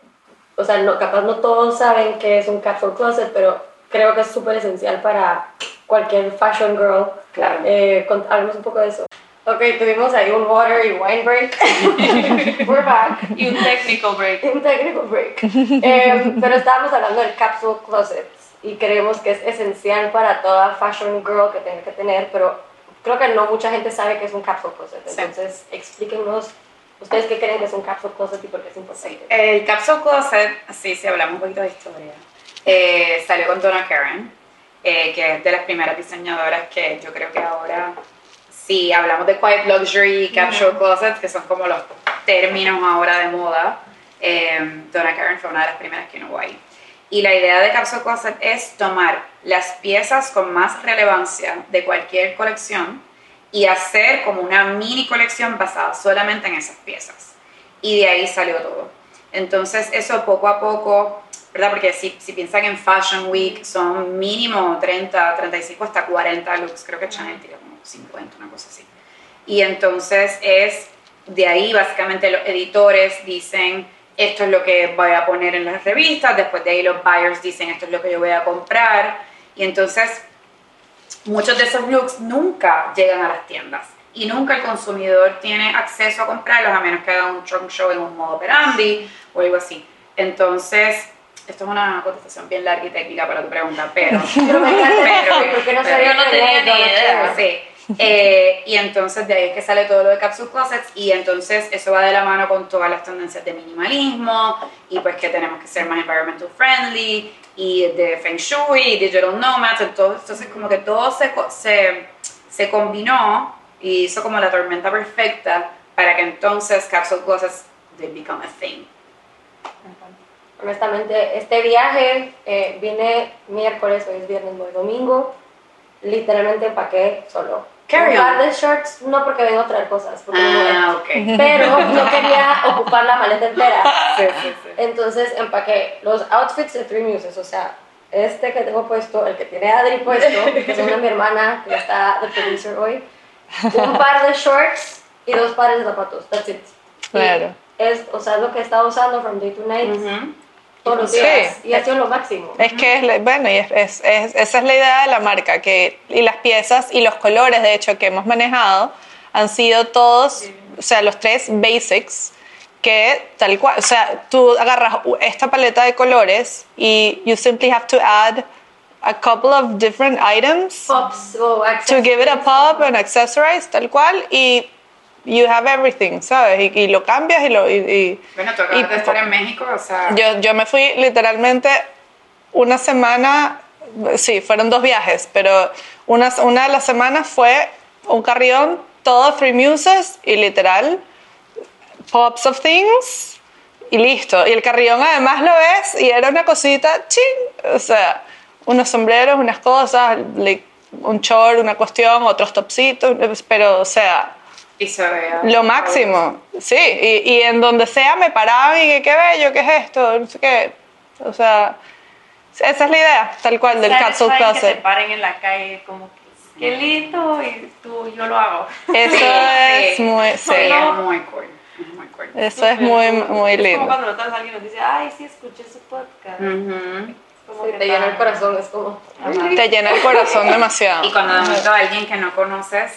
o sea, no, capaz no todos saben qué es un capsule closet, pero creo que es súper esencial para cualquier fashion girl. Claro. Eh, un poco de eso. Ok, tuvimos ahí un water y wine break. We're back. Y un technical break. Un technical break. Eh, pero estábamos hablando del capsule closet y creemos que es esencial para toda fashion girl que tenga que tener, pero creo que no mucha gente sabe que es un capsule closet. Sí. Entonces, explíquenos ustedes qué creen que es un capsule closet y por qué es importante. El Capsule Closet, sí, si hablamos un poquito de historia, eh, salió con Donna Karen, eh, que es de las primeras diseñadoras que yo creo que ahora, si hablamos de Quiet Luxury Capsule Closet, que son como los términos ahora de moda, eh, Donna Karen fue una de las primeras que hubo ahí. Y la idea de Capsule Closet es tomar las piezas con más relevancia de cualquier colección y hacer como una mini colección basada solamente en esas piezas. Y de ahí salió todo. Entonces eso poco a poco, ¿verdad? Porque si, si piensan en Fashion Week son mínimo 30, 35 hasta 40 looks, creo que Chanel como 50, una cosa así. Y entonces es de ahí básicamente los editores dicen esto es lo que voy a poner en las revistas, después de ahí los buyers dicen esto es lo que yo voy a comprar y entonces muchos de esos looks nunca llegan a las tiendas y nunca el consumidor tiene acceso a comprarlos a menos que haga un trunk show en un modo operandi o algo así. Entonces, esto es una contestación bien larga y técnica para tu pregunta, pero... Pero pero- no pero- yo no tenía ni idea. Sí. Eh, y entonces de ahí es que sale todo lo de Capsule Closets y entonces eso va de la mano con todas las tendencias de minimalismo y pues que tenemos que ser más environmental friendly y de Feng Shui Digital Nomads, entonces, entonces como que todo se, se, se combinó y hizo como la tormenta perfecta para que entonces Capsule Closets they become a thing. Honestamente, este viaje eh, vine miércoles, hoy es viernes, hoy domingo. Literalmente empaqué solo. Carry un par de shorts, no porque vengo a traer cosas, porque no voy. Ah, ok. pero no quería ocupar la maleta entera. Sí, sí, sí. Entonces empaqué los outfits de Three Muses, o sea, este que tengo puesto, el que tiene Adri puesto, que es una de mi hermana, que está de producer hoy, un par de shorts y dos pares de zapatos, that's it. Y Claro. Es, o sea, es lo que he estado usando from day to night Ujú. Todos los Sí. días y ha sido lo máximo. Es que es, bueno, y es, es- es- esa es la idea de la marca, que y las piezas y los colores, de hecho, que hemos manejado, han sido todos, o sea, los tres basics, que tal cual, o sea, tú agarras esta paleta de colores y you simply have to add a couple of different items Pops o to give it a pop and accessorize, tal cual, y you have everything, ¿sabes? Y, y lo cambias y lo... y- y- Bueno, tú acabas y de estar en México, o sea... yo, yo me fui literalmente una semana, sí, fueron dos viajes, pero una, una de las semanas fue un carrión, todo Three Muses y literal, pops of things y listo. Y el carrión además lo ves y era una cosita, ching, o sea, unos sombreros, unas cosas, un short, una cuestión, otros topsitos, pero o sea, Y se vea. lo máximo, sí, y, y en donde sea me paraban y que qué bello, qué es esto, no sé qué, o sea, esa es la idea, tal cual, del capsule que te closet. paren en la calle como que qué lindo y tú yo lo hago. Eso Sí, es sí. muy, Sí, sí, es muy cool. Es muy cool. eso es muy, muy Es como lindo. cuando notas a alguien nos dice, ay, sí, escuché su podcast. Ujú. Como Sí, que te llena el corazón, es como... Te llena el corazón demasiado. Y cuando de momento alguien que no conoces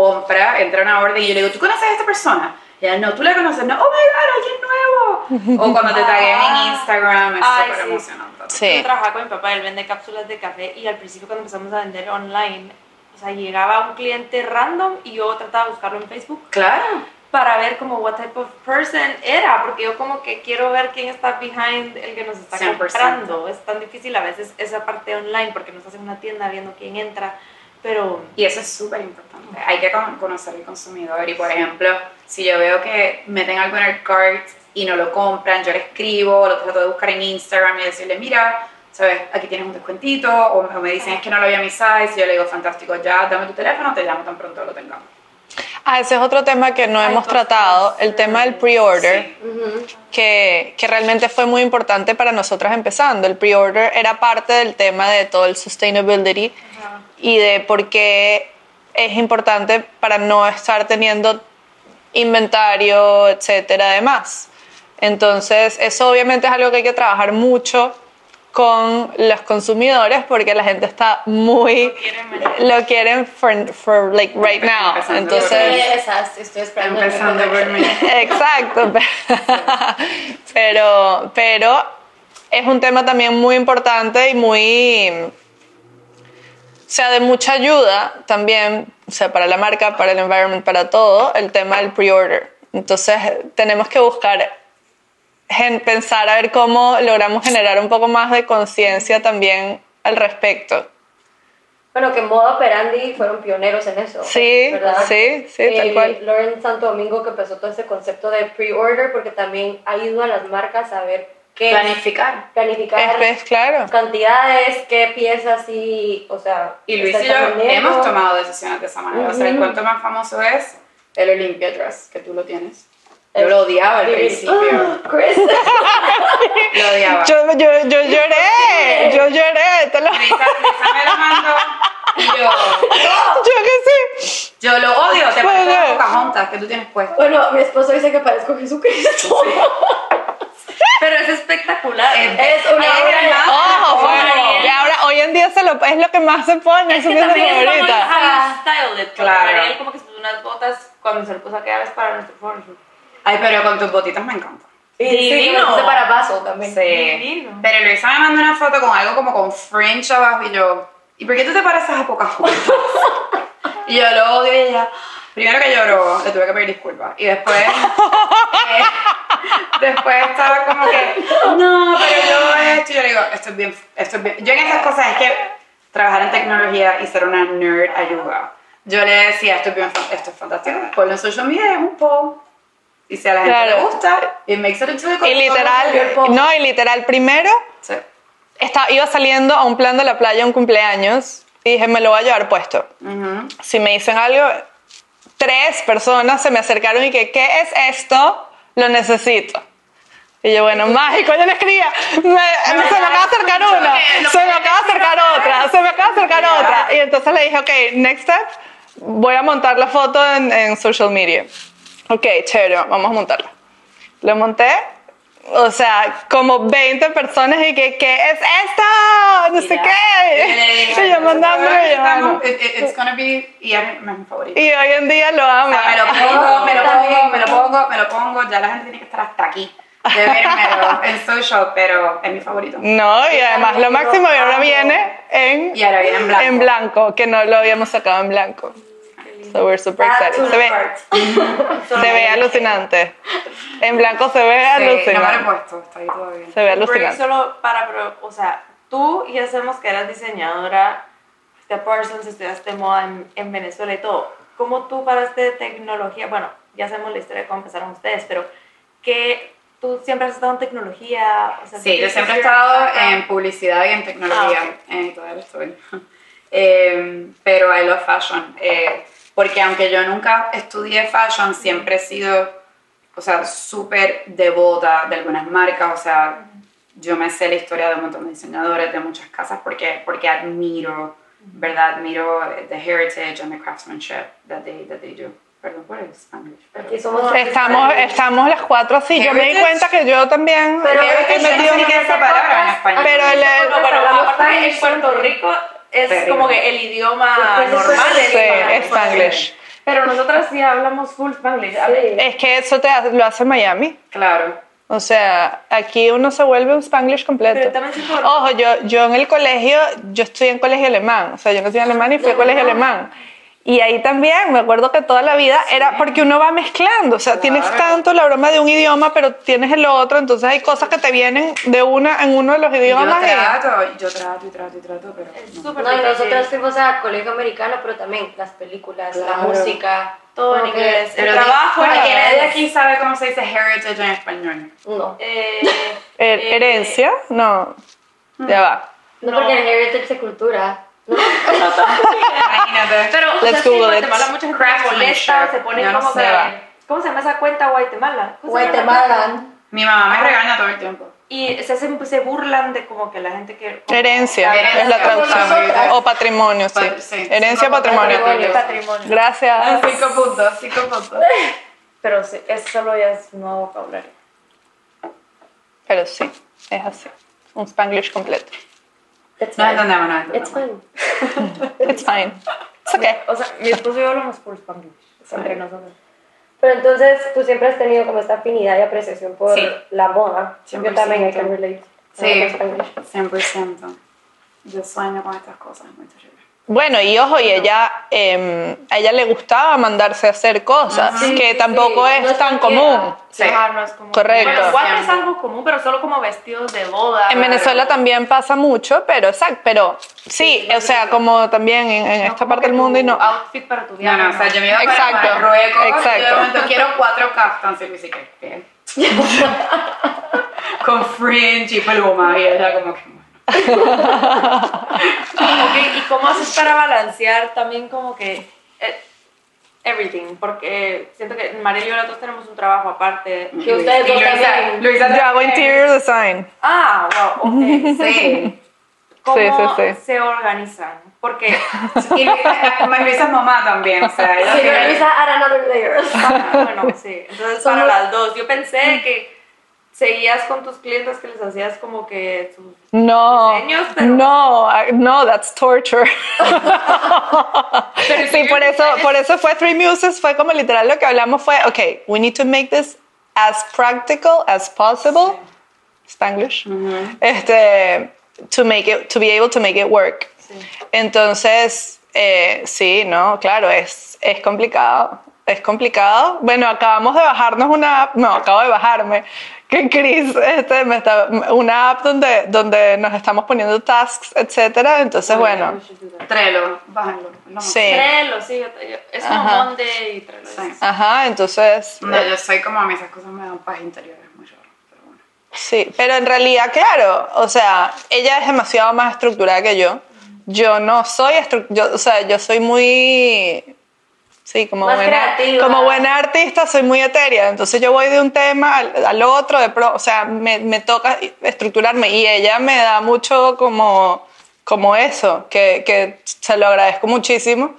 compra, entra una orden y yo le digo, ¿tú conoces a esta persona? Y ella, no, tú la conoces, no, oh my god, alguien nuevo. O cuando te tagué en Instagram, es súper sí. emocionante. Sí. Yo trabajaba con mi papá, él vende cápsulas de café y al principio cuando empezamos a vender online, o sea, llegaba un cliente random y yo trataba de buscarlo en Facebook Claro. para ver como what type of person era, porque yo como que quiero ver quién está behind el que nos está 100%. comprando. Es tan difícil a veces esa parte online porque no estás en una tienda viendo quién entra, pero Y eso es súper importante. Hay que con- conocer al consumidor. Y por ejemplo, si yo veo que meten algo en el cart y no lo compran, yo le escribo, lo trato de buscar en Instagram y decirle, mira, sabes, aquí tienes un descuentito, o, o me dicen es que no lo había mi size, y yo le digo, fantástico, ya dame tu teléfono, te llamo tan pronto lo tengamos. Ah, ese es otro tema que no hemos tratado, el tema del pre-order. Sí. que, que realmente fue muy importante para nosotras empezando. El pre-order era parte del tema de todo el sustainability y de por qué es importante para no estar teniendo inventario, etcétera, además. Entonces, eso obviamente es algo que hay que trabajar mucho con los consumidores porque la gente está muy Lo quieren mañana. lo quieren for, for like right now Empezando entonces estoy esperando. Empezando por mí. Exacto, pero, pero es un tema también muy importante y muy, o sea, de mucha ayuda también, o sea, para la marca, para el environment, para todo, el tema del pre-order. Entonces, tenemos que buscar, pensar a ver cómo logramos generar un poco más de conciencia también al respecto. Bueno, que Moda Operandi fueron pioneros en eso. Sí, ¿verdad? sí, sí, tal El cual. Lauren Santo Domingo que empezó todo ese concepto de pre-order porque también ayuda a las marcas a ver qué Planificar. planificar Es, es claro. cantidades, qué piezas y, o sea, Y Luis y yo hemos tomado decisiones de esa manera. O sea, el cuento más famoso es el Olympia Dress, que tú lo tienes. Yo lo odiaba al principio. Ah, Chris. Lo odiaba. Yo, yo, yo lloré, yo lloré, te lo Lisa, Lisa me lo mandó y yo, Yo que sí. yo lo odio. Te parece Bueno. a Pocahontas que tú tienes puesto. bueno, mi esposo dice que parezco Jesucristo. pero es espectacular. es una de- ¿verdad? Ojo, fue. Ay. Y ahora, hoy en día se lo, es lo que más se pone, Es su que también es como el favorita. Harry Styles, Claro. claro. Él como que se puso unas botas cuando se lo puso aquella vez para nuestro photoshoot. Ay, pero con tus botitas me encanta. Y sí, Divino. puse para paso también. Sí. Divino. Pero Luisa me mandó una foto con algo como con fringe abajo y yo, ¿y por qué tú te pareces a Pocahontas? y yo lo odio y ella, primero que lloró, le tuve que pedir disculpas. Y después, eh, después estaba como que, no, pero yo esto, y yo le digo, esto es bien, esto es bien. Yo en esas cosas es que trabajar en tecnología y ser una nerd ayuda. Yo le decía, esto es, bien, esto es fantástico, ponlo en social media, es un poll. Y si a la gente Claro. le gusta, it makes it into the Y literal, no, y literal, primero Sí. estaba, iba saliendo a un plan de la playa, un cumpleaños, y dije, me lo voy a llevar puesto. Ujú. Si me dicen algo, tres personas se me acercaron y que, ¿qué es esto? Lo necesito. Y yo, bueno, mágico, yo le escribía, me- se me acaba de acercar una, se me acaba de acercar otra, se me acaba de acercar otra. Y entonces le dije, ok, next step, voy a montar la foto en, en social media. Ok, chévere, vamos a montarla. Lo monté, o sea, como 20 personas y que, ¿qué es esto? No sé Ya. qué. Y Y yo It's gonna be, y es mi, favorito. Y hoy en día lo O amo. sea, me lo pongo, me lo pongo, me lo pongo, me lo pongo, ya la gente tiene que estar hasta aquí de vérmelo en social, pero es mi favorito. No, y además lo máximo y ahora viene en, Y ahora viene en blanco. en blanco, que no lo habíamos sacado en blanco. So we're super That excited. Se ve, se ve alucinante. En blanco se ve Sí, no me lo he alucinante. puesto, está ahí todavía. Se ve alucinante. solo para, pero, o sea, tú ya sabemos que eras diseñadora de Parsons, estudiaste moda en, en Venezuela y todo. ¿Cómo tú paraste de tecnología? Bueno, ya sabemos la historia de cómo empezaron ustedes, pero que tú siempre has estado en tecnología. O sea, Sí, yo ¿sientes siempre he estado acá? en publicidad y en tecnología, Ah, eh, todavía lo estoy. Eh, pero I love fashion, eh, porque aunque yo nunca estudié fashion, siempre he sido, o sea, súper devota de algunas marcas, o sea, yo me sé la historia de un montón de diseñadores, de muchas casas, porque, porque admiro, ¿verdad? Admiro the heritage and the craftsmanship that they, that they do. Perdón por el Spanish. pero- somos Estamos, estamos las cuatro así. Yo me di cuenta que yo también Pero he- metido no significa esa palabra en español. Pero el, el- No, aparte en Puerto Rico es Terrible. como que el idioma Pues normal. es- idioma. Spanglish. Pero nosotras sí hablamos full Spanglish. Sí. Es que eso te hace- lo hace Miami. Claro. O sea, aquí uno se vuelve un Spanglish completo. Pero también siento- Ojo, yo, yo en el colegio, yo estudié en colegio alemán. O sea, yo no estudié en alemán y fui a colegio alemán. Y ahí también me acuerdo que toda la vida era porque uno va mezclando, o sea, tienes tanto la broma de un idioma, pero tienes el otro, entonces hay cosas que te vienen de una en uno de los Y yo idiomas. y- trato, yo trato y trato y trato, pero Es no. súper No, nosotros fuimos a colegio americano, pero también las películas, la Claro. música. Todo en inglés. Pero el trabajo en ¿a quién inglés. de aquí sabe cómo se dice heritage en español? No. Eh, eh, herencia, no, ya va. No, porque heritage de cultura. ¿No? Imagínate. Pero Let's ¿sabes que en Google it. Guatemala mucha gente se Craftsmanship. molesta, se pone Yo no como que... ¿Cómo se llama esa cuenta Guatemala? Guatemala. Mi mamá me regaña todo el tiempo. Y se, hacen- se burlan de como que la gente que... Herencia Herencia, es la traducción. O patrimonio, sí. Pa- sí. Herencia, patrimonio. patrimonio. Patrimonio. Gracias. Cinco puntos, cinco puntos. Pero sí, eso solo ya es nuevo vocabulario. Pero sí, es así. Un spanglish completo. It's No fine. entendemos, no It's fine. It's fine. It's okay. O sea, mi esposo y yo hablamos por Spanglish. Entre nosotros. Pero entonces tú siempre has tenido como esta afinidad y apreciación por Sí. la moda. Yo 100%. también, I can relate. Sí, Ah, con Spanglish. 100%. Yo sueño con estas cosas, muy terrible. Bueno, y ojo, y ella, eh, a ella le gustaba mandarse a hacer cosas, que tampoco sí, es no es tan común. Sí. Ajá, no es como... Correcto. Bueno, igual es algo común, pero solo como vestidos de boda. En Venezuela también pasa mucho, pero exacto, pero sí, o sea, como también en, en No esta parte del mundo y no. outfit para tu viaje. no, o sea, yo me iba Exacto, para Marruecos y exacto. de momento quiero cuatro caftans y y que, ¿qué? Con fringe y pluma y ella como que, bueno. Ok, ¿y cómo haces para balancear también como que eh, everything? Porque siento que Mariel y yo nosotros tenemos un trabajo aparte. Que ustedes dos Luisa, también. Luisa Yo hago también. interior design. Ah, wow, ok. Sí. ¿Cómo Sí, sí, sí. se organizan? Porque Y Luisa, Luisa es mamá también, o sea, ella Sí, tiene- Luisa, add another layer. bueno, sí. Entonces, para las dos, yo pensé que seguías con tus clientes que les hacías como que sus No, diseños, pero- no, I- no, that's torture. sí, por eso, por eso fue Three Muses, fue como literal lo que hablamos fue, okay, we need to make this as practical as possible, Spanglish, este, to make it, to be able to make it work. Entonces, eh, sí, no, claro, es, es complicado. Es complicado. Bueno, acabamos de bajarnos una app, no, acabo de bajarme, que Chris, este, me está, una app donde, donde nos estamos poniendo tasks, etcétera. Entonces, bueno, Trello, bájalo. más- sí. Trello, sí, yo- yo- es como Ajá. Monday y Trello. Sí. Ajá, entonces, No, yo soy como a mí esas cosas me dan paz interior, es muy raro, pero bueno. Sí, pero en realidad, claro, o sea, ella es demasiado más estructurada que yo. Yo no soy, yo, o sea, yo soy muy, sí, como Más buena, como buena artista, soy muy etérea. Entonces yo voy de un tema al, al otro, de pro, o sea, me, me toca estructurarme y ella me da mucho como, como eso, que, que se lo agradezco muchísimo.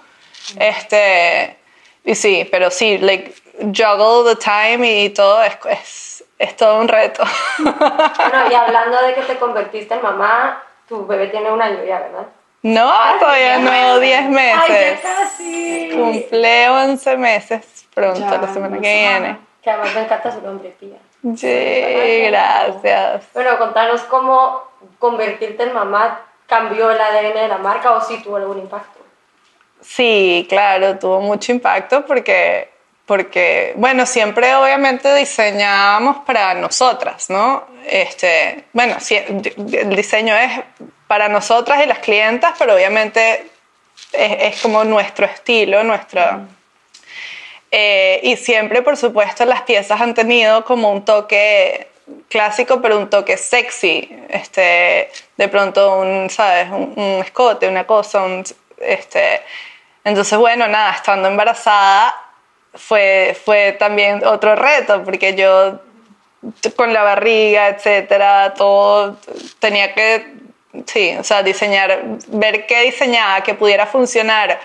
Este, y sí, pero sí, like, juggle the time y todo es, es, es todo un reto. Bueno, y hablando de que te convertiste en mamá, tu bebé tiene un año ya, ¿verdad? No, todavía no, 10 Ay, meses. ya casi. Cumple 11 meses pronto, Ya, la semana no que viene. Que además me encanta su nombre, tía. Sí, gracias. Bueno, contanos cómo convertirte en mamá cambió el ADN de la marca o si tuvo algún impacto. Sí, claro, tuvo mucho impacto porque, porque, bueno, siempre obviamente diseñábamos para nosotras, ¿no? Este, bueno, sí, el diseño es para nosotras y las clientas, pero obviamente es, es como nuestro estilo, nuestra... Eh, y siempre, por supuesto, las piezas han tenido como un toque clásico, pero un toque sexy. Este, de pronto, un, ¿sabes? Un, un escote, una cosa. un- este, entonces, bueno, nada, estando embarazada fue, fue también otro reto, porque yo con la barriga, etcétera, todo tenía que, sí, o sea, diseñar, ver qué diseñaba que pudiera funcionar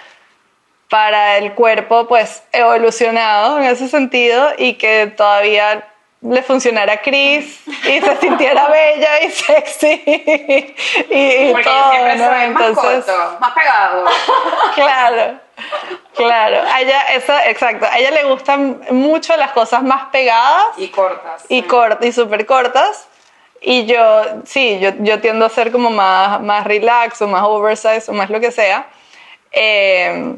para el cuerpo pues evolucionado en ese sentido y que todavía le funcionara a Chris y se sintiera bella y sexy y, y Porque todo, siempre ¿no? se ve más corto, más pegado. claro, claro, a ella, eso, exacto, a ella le gustan mucho las cosas más pegadas Y cortas. y sí. cortas y súper cortas. Y yo, sí, yo, yo tiendo a ser como más, más relax o más oversize o más lo que sea. Eh,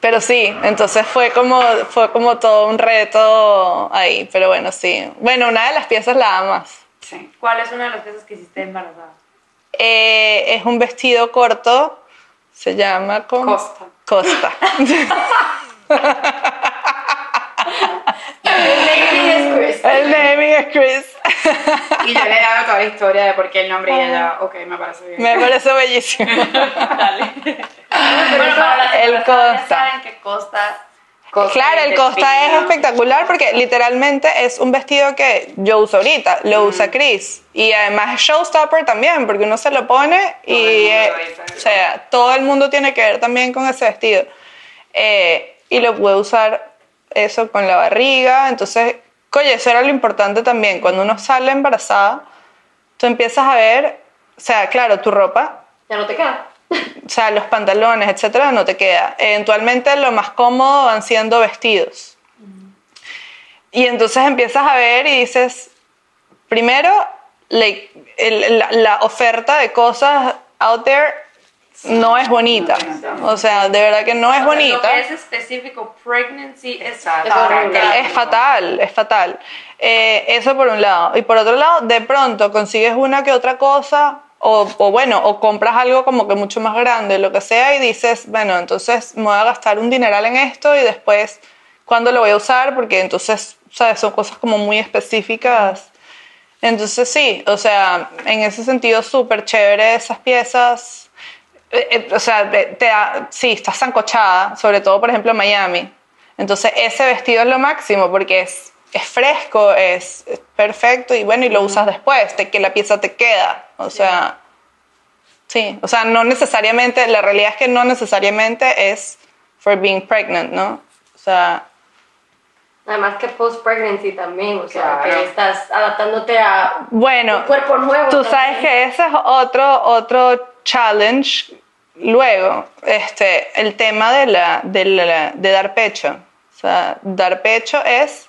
Pero sí, entonces fue como, fue como todo un reto ahí, pero bueno, sí. Bueno, una de las piezas la amas. Sí. ¿Cuál es una de las piezas que hiciste embarazada? Eh, es un vestido corto, se llama Costa. Costa. El naming es Chris. Y yo le he dado toda la historia de por qué el nombre y ella, ok, me parece bien. Me parece bellísimo. Dale. bueno, para las El Costa. saben que Costa Costa Claro, el Costa es espectacular porque literalmente es un vestido que yo uso ahorita, lo usa Chris. Y además es showstopper también, porque uno se lo pone Todo el y, mundo eh, lo o sea, todo el mundo tiene que ver también con ese vestido. Eh, y lo puede usar eso con la barriga. Entonces, oye, eso era lo importante también. Cuando uno sale embarazada, tú empiezas a ver, o sea, claro, tu ropa Ya no te queda. o sea, los pantalones, etcétera, no te queda. Eventualmente lo más cómodo van siendo vestidos. Y entonces empiezas a ver y dices, primero, el- la, la oferta de cosas out there no es bonita. O sea, de verdad que no es Lo bonita. que es específico pregnancy es Exacto. Es horrible. Es fatal, es fatal. Eh, eso por un lado. Y por otro lado, de pronto consigues una que otra cosa, o, o bueno, o compras algo como que mucho más grande, lo que sea, y dices, bueno, entonces me voy a gastar un dineral en esto y después, ¿cuándo lo voy a usar? Porque entonces, ¿sabes? Son cosas como muy específicas. Entonces sí, o sea, en ese sentido súper chévere esas piezas. Eh, eh, o sea, te, da- sí, estás zancochada, sobre todo, por ejemplo, en Miami. Entonces, ese vestido es lo máximo porque es, es fresco, es, es perfecto y bueno, y lo usas después, te, que la pieza te queda. O sea, sí, o sea, no necesariamente, la realidad es que no necesariamente es for being pregnant, ¿no? O sea, Además que post-pregnancy también, o sea, Claro. que estás adaptándote a bueno, un cuerpo nuevo. Tú también. sabes que ese es otro, otro challenge. Luego, este, el tema de, la, de, la- de dar pecho. O sea, dar pecho es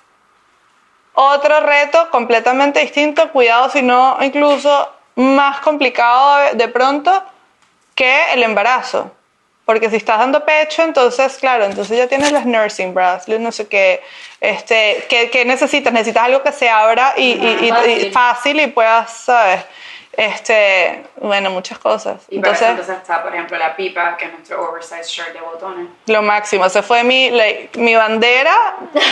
otro reto completamente distinto. Cuidado, si no, incluso más complicado de, pronto que el embarazo. Porque si estás dando pecho, entonces, claro, entonces ya tienes las nursing bras, no sé qué. Este, ¿qué, qué necesitas? Necesitas algo que se abra y, y- y- y Fácil. fácil y puedas, ¿sabes? Este, bueno, muchas cosas. Y para eso Entonces, entonces está, por ejemplo, la pipa, que es nuestro oversized shirt de botones. lo máximo. Esa fue mi, like, mi bandera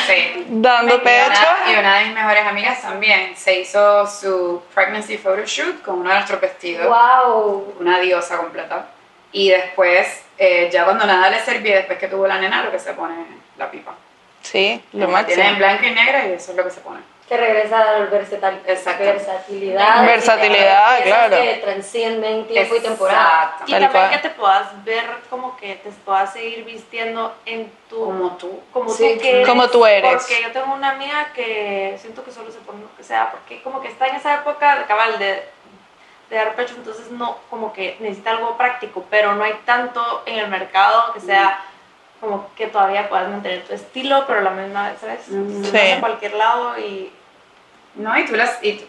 Sí. dando Y pecho. una, y una de mis mejores amigas también se hizo su pregnancy photoshoot con uno de nuestros vestidos. ¡Wow! Una diosa completa. Y después, eh, ya cuando nada le servía, después que tuvo la nena, lo que se pone la pipa. Sí, lo La Tiene en máximo. blanco y negro y eso es lo que se pone. Que regresa a la versatil- Exacto. versatilidad. Versatilidad, claro. Que transcienden tiempo y temporada. Exacto. Y también cual. que te puedas ver como que te puedas seguir vistiendo en tu... Como tú. Como Sí. tú que eres. Como tú eres. Porque yo tengo una amiga que siento que solo se pone lo que sea, porque como que está en esa época de cabal de, de dar pecho, entonces no, como que necesita algo práctico, pero no hay tanto en el mercado que sea como que todavía puedas mantener tu estilo, pero a la misma vez, ¿sabes? Mm. Sí. vas a cualquier lado y... No, y tú las. Y tú-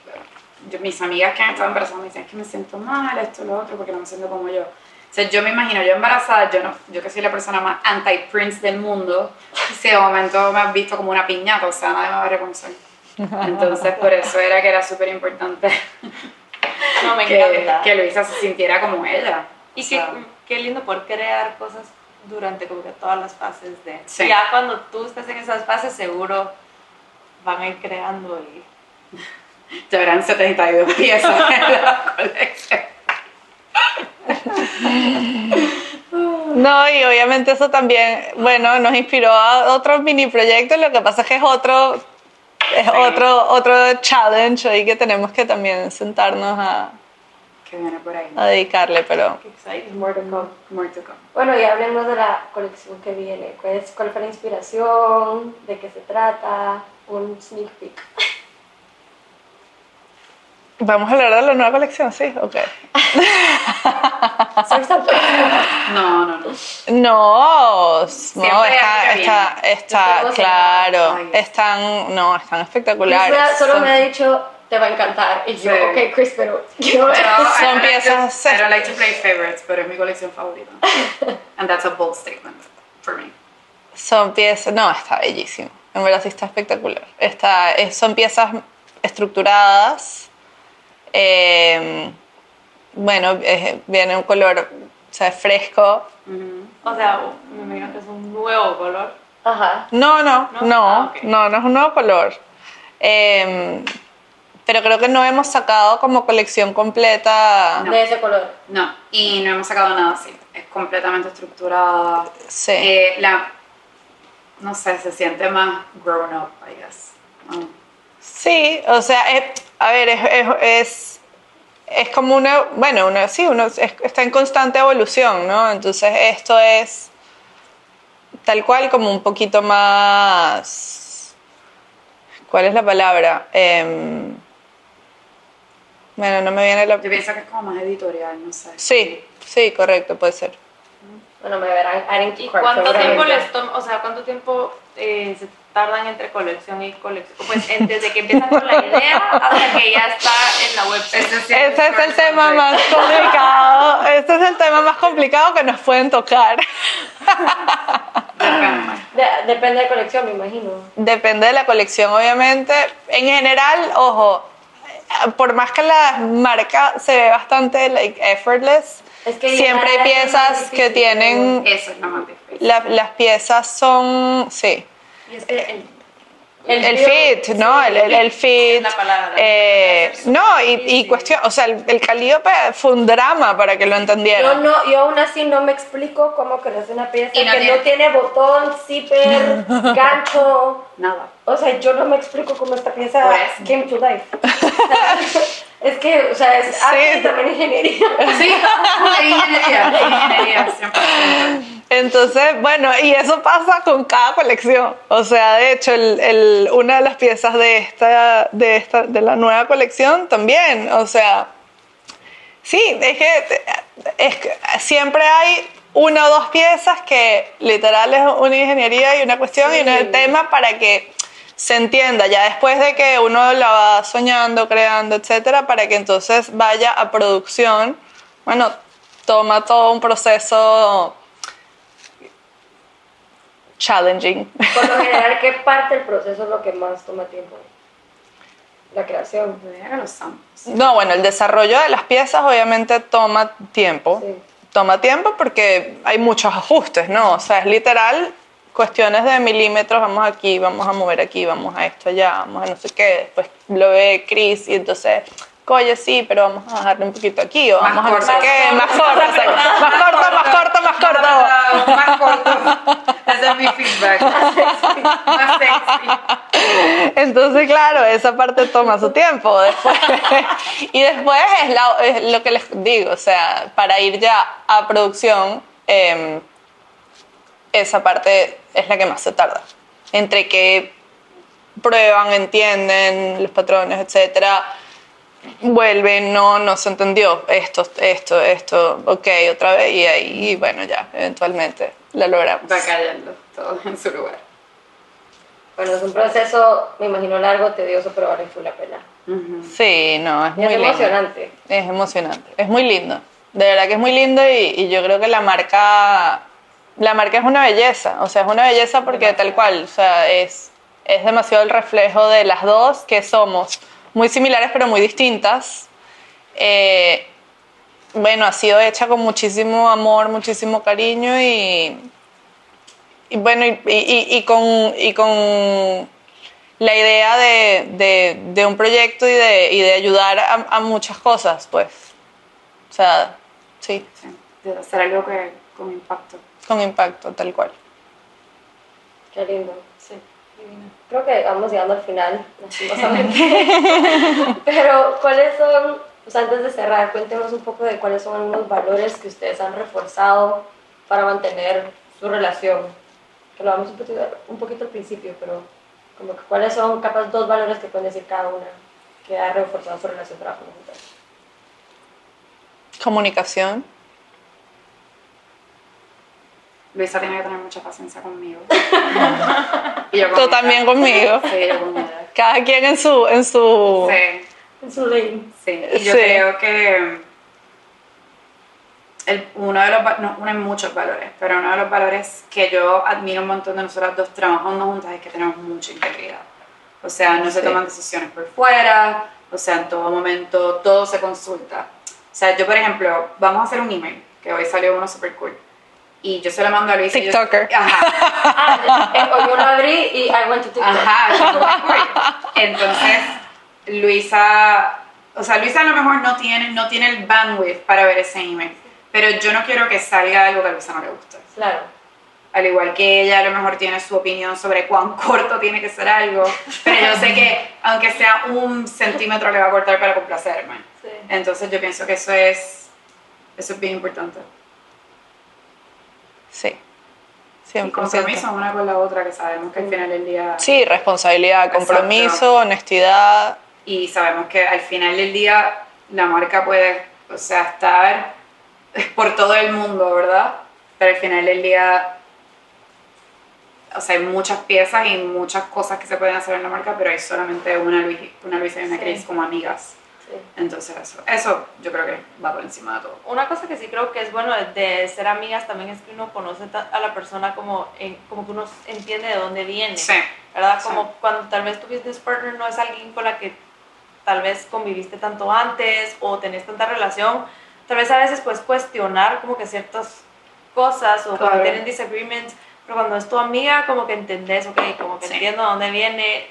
yo- mis amigas que han estado embarazadas me dicen es que me siento mal, esto, lo otro, porque no me siento como yo. O sea, yo me imagino, yo embarazada, yo no, yo que soy la persona más anti-prince del mundo, si de momento me has visto como una piñata, o sea, nadie me va a reconocer. Entonces, por eso era que era súper importante No, me que, que Luisa se sintiera como ella. Y O qué, sea, qué lindo poder crear cosas durante como que todas las fases de... Sí. Ya cuando tú estás en esas fases seguro van a ir creando y... ya verán 72 piezas en la colección. No, y obviamente eso también, bueno, nos inspiró a otros mini proyectos, lo que pasa es que es otro, es Sí. otro, otro challenge ahí que tenemos que también sentarnos a, Que viene por ahí. a dedicarle, pero. More to come. More to come. Bueno, y hablemos de la colección que viene. ¿Cuál, es- cuál fue la inspiración? ¿De qué se trata? Un sneak peek. vamos a hablar de la nueva colección, sí, ok. No, no, no. No, no, está, está, está, claro, están, no, están espectaculares. Solo me ha dicho, te va a encantar. Y yo, Sí. ok, Chris, pero. Yo, Son don't like piezas- to- I don't like to play favorites, pero es mi colección favorita. And that's a bold statement for me. Son piezas, no, está bellísimo. En verdad sí está espectacular. Está, es- son piezas estructuradas. eh, bueno, es- viene un color, o sea, fresco. O sea, me imagino que es un nuevo color. Ajá. No, no, ¿No? no, Ah, ok. no, no es un nuevo color. Eh, pero creo que no hemos sacado como colección completa. De ese color. No, y no hemos sacado nada así. Es completamente estructurada. Sí. Eh, la, no sé, se siente más grown up, I guess. ¿no? Sí, o sea, es- a ver, es, es, es, es como una, bueno, una, sí, uno es- está en constante evolución, ¿no? Entonces esto es tal cual como un poquito más, ¿cuál es la palabra? Em, bueno, no me viene la... Yo pienso que es como más editorial, no sé. Sí, sí, correcto, puede ser. Bueno, me verán ¿Y cuánto tiempo les toma, o sea, cuánto tiempo eh, se tardan entre colección y colección? Pues en- desde que empiezan con la idea hasta que ya está en la website. Ese es el tema más complicado, este es el tema más complicado que nos pueden tocar. Depende. De- depende de colección, me imagino. Depende de la colección, obviamente. En general, ojo, por más que la marca se ve bastante like, effortless, Es que siempre hay piezas que tienen. Eso es lo más difícil. la- las piezas son. Sí. Y es que el- El, feel- fit, ¿no? El, el, el fit. Es la palabra. eh, Es no, y, cuestión. O sea, el, el calíope fue un drama para que lo Yo, entendieran. no, yo aún así no me explico cómo crees una pieza no que tiene- no tiene botón, zipper, gancho. Nada. O sea, yo no me explico cómo esta pieza came to life. es que, o sea, es arte Sí. y también ingeniería. Sí, ingeniería, ingeniería, 100%. Entonces, bueno, y eso pasa con cada colección. O sea, de hecho, el, el- una de las piezas de esta, de esta, de la nueva colección también. O sea, sí, es que, es que siempre hay una o dos piezas que literal es una ingeniería y una cuestión y un tema para que se entienda ya después de que uno la va soñando, creando, etcétera, para que entonces vaya a producción. Bueno, toma todo un proceso challenging. Por lo general, ¿qué parte del proceso es lo que más toma tiempo? La creación. No, bueno, el desarrollo de las piezas obviamente toma tiempo. Sí. Toma tiempo porque hay muchos ajustes, ¿no? O sea, es literal cuestiones de milímetros, vamos aquí, vamos a mover aquí, vamos a esto allá, vamos a no sé qué. Después lo ve Chris y entonces, oye, sí, pero vamos a bajarle un poquito aquí o Más vamos a no sé corto. qué, más corto, exacto. más corto, más corto, más corto. Más corto. Ese es mi feedback. Más sexy. Entonces, claro, esa parte toma su tiempo. Después, y después es, la- es lo que les digo, o sea, para ir ya a producción, eh, esa parte es la que más se tarda. Entre que prueban, entienden los patrones, etcétera, vuelven, no, no se entendió, esto, esto, esto, ok, otra vez, y ahí, bueno, ya, eventualmente la logramos. Va cayendo todo en su lugar. Bueno, es un proceso, me imagino, largo, tedioso, pero vale full la pena. Sí, no, es Y muy es lindo. emocionante. Es emocionante, es muy lindo. De verdad que es muy lindo y, y yo creo que la marca, la marca es una belleza, o sea, es una belleza porque tal cual, o sea, es, es demasiado el reflejo de las dos que somos muy similares pero muy distintas. Eh, bueno, ha sido hecha con muchísimo amor, muchísimo cariño y, y bueno, y, y- y con, y con la idea de, de- de un proyecto y de, y de ayudar a, a muchas cosas, pues. O sea, sí, Sí, de hacer algo que, con impacto. con impacto, tal cual. Qué lindo. Sí. Creo que vamos llegando al final, lastimosamente. Pero, ¿cuáles son, pues antes de cerrar, cuéntenos un poco de cuáles son los valores que ustedes han reforzado para mantener su relación? Que lo vamos un poquito, un poquito al principio, pero como que cuáles son capaz dos valores que pueden decir cada una que ha reforzado su relación trabajo juntas. Comunicación. Luisa tiene que tener mucha paciencia conmigo. y yo con Tú también conmigo. Sí, yo con ella. Cada quien en su, en su. Sí, En su lane. sí. Y yo Sí. creo que el- uno de los, no, uno hay muchos valores, pero uno de los valores que yo admiro un montón de nosotras dos trabajando juntas es que tenemos mucha integridad. O sea, no se toman decisiones por fuera, o sea, en todo momento todo se consulta. O sea, yo, por ejemplo, vamos a hacer un email, que hoy salió uno super cool, y yo se lo mando a Luis. y yo- TikToker. Ajá. Ah, eh, o yo lo abrí y I went to TikTok. Ajá. Entonces, Luisa, o sea, Luisa a lo mejor no tiene, no tiene el bandwidth para ver ese email, pero yo no quiero que salga algo que a Luisa no le guste. Claro. Al igual que ella a lo mejor tiene su opinión sobre cuán corto tiene que ser algo, pero yo sé que aunque sea un centímetro le va a cortar para complacerme. Sí. Entonces yo pienso que eso es, eso es bien importante. Sí. Y 100%. compromiso una con la otra, que sabemos que al final del día... Sí, responsabilidad, Exacto. compromiso, honestidad. y sabemos que al final del día la marca puede, o sea, estar por todo el mundo, ¿verdad? Pero al final del día, o sea, hay muchas piezas y muchas cosas que se pueden hacer en la marca, pero hay solamente una Luis, una Luisa y una Sí. Cris como amigas. Sí. Entonces eso, eso yo creo que va por encima de todo. Una cosa que sí creo que es bueno de- ser amigas también es que uno conoce a la persona como, en- como que uno entiende de dónde viene. Sí, ¿Verdad? Sí. Como cuando tal vez tu business partner no es alguien con la que tal vez conviviste tanto antes o tenés tanta relación, tal vez a veces puedes cuestionar como que ciertas cosas o cuando Claro. tienen disagreements, pero cuando es tu amiga como que entendés, ok, como que Sí. entiendo de dónde viene,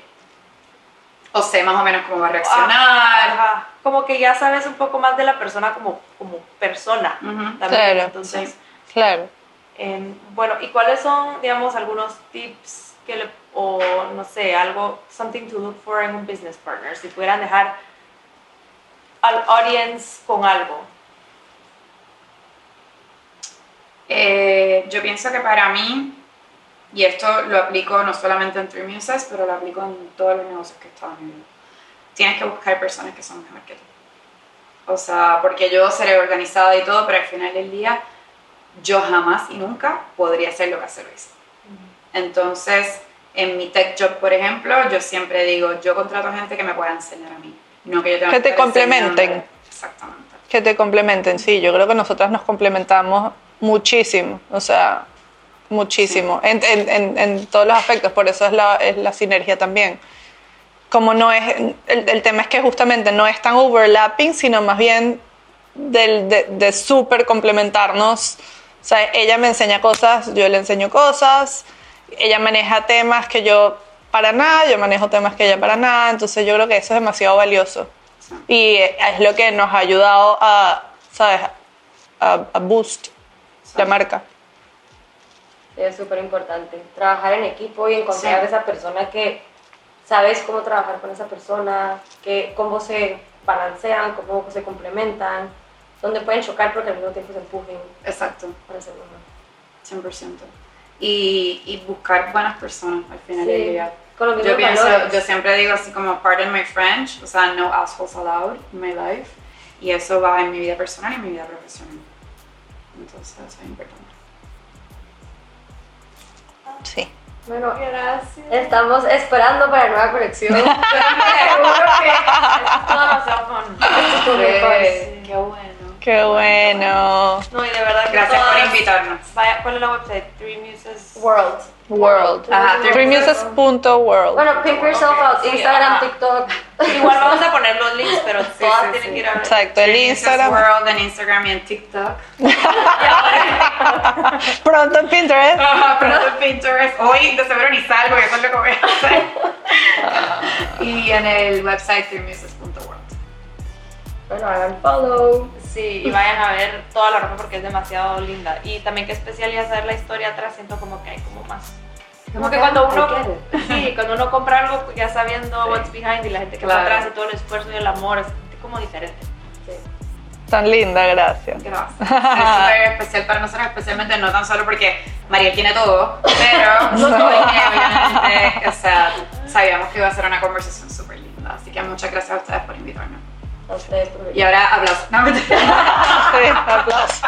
o sé más o menos cómo va a reaccionar. Ajá. como que ya sabes un poco más de la persona como, como persona también. Claro, Entonces, sí. Claro. Em, bueno, ¿y cuáles son, digamos, algunos tips que le, o no sé, algo, something to look for en un business partner? Si pudieran dejar al audience con algo. Eh, yo pienso que para mí, y esto lo aplico no solamente en Three Muses, pero lo aplico en todos los negocios que he estado en. Tienes que buscar personas que son mejor que tú. O sea, porque yo seré organizada y todo, pero al final del día yo jamás y nunca podría hacer lo que hace Luis. Entonces, en mi tech job, por ejemplo, yo siempre digo, yo contrato gente que me pueda enseñar a mí, no que yo tenga Que te estar complementen. Exactamente. Que te complementen, sí. Yo creo que nosotras nos complementamos muchísimo. O sea, muchísimo. En, en- todos los aspectos. Por eso es la, es la sinergia también. Como no es. El, el tema es que justamente no es tan overlapping, sino más bien del, de, de súper complementarnos. O sea, ella me enseña cosas, yo le enseño cosas. Ella maneja temas que yo para nada, yo manejo temas que ella para nada. Entonces yo creo que eso es demasiado valioso. Y es lo que nos ha ayudado a, ¿sabes? A, a boost la marca. Es súper importante. Trabajar en equipo y encontrar Sí. esa persona que sabes cómo trabajar con esa persona, que, cómo se balancean, cómo se complementan, donde pueden chocar porque al mismo tiempo se empujen Exacto. para ser mejor. 100%. Y, y buscar buenas personas al final del Sí, día. con los Yo pienso, yo siempre digo así como, pardon my French, o sea, no assholes allowed in my life. Y eso va en mi vida personal y en mi vida profesional. Entonces, eso es importante. Sí. Bueno, Gracias. estamos esperando para la nueva colección. Seguro que es todo fun. Estuvo muy fun. Qué bueno. Qué bueno. No, y de verdad que Gracias por invitarnos. Vaya, ¿cuál es la website? Three Muses. World. World. Ajá, Threemuses.world. Bueno, pimp yourself out. Sí, Instagram, ajá. TikTok. Igual vamos a poner los links, pero todas sí, tienen sí. que ir a ver. Exacto, el Three Muses Instagram. World en Instagram y en TikTok. Pronto en Pinterest. Ajá, pronto en Pinterest. Hoy de seguro ni salgo, que eso es lo que voy a hacer. y en el website threemuses.world. Bueno, hagan follow. Sí, y vayan a ver toda la ropa porque es demasiado linda. Y también que especial y hacer la historia atrás, siento como que hay como más. Como que cuando uno, sí, cuando uno compra algo ya sabiendo what's behind y la gente que Claro. va atrás y todo el esfuerzo y el amor, es como diferente. Tan linda, gracias. Gracias. Es súper especial para nosotros, especialmente no tan solo porque Mariel tiene todo, pero obviamente, o sea, sabíamos que iba a ser una conversación súper linda. Así que muchas gracias a ustedes por invitarnos. A ustedes. Y ahora aplausos. No, aplausos.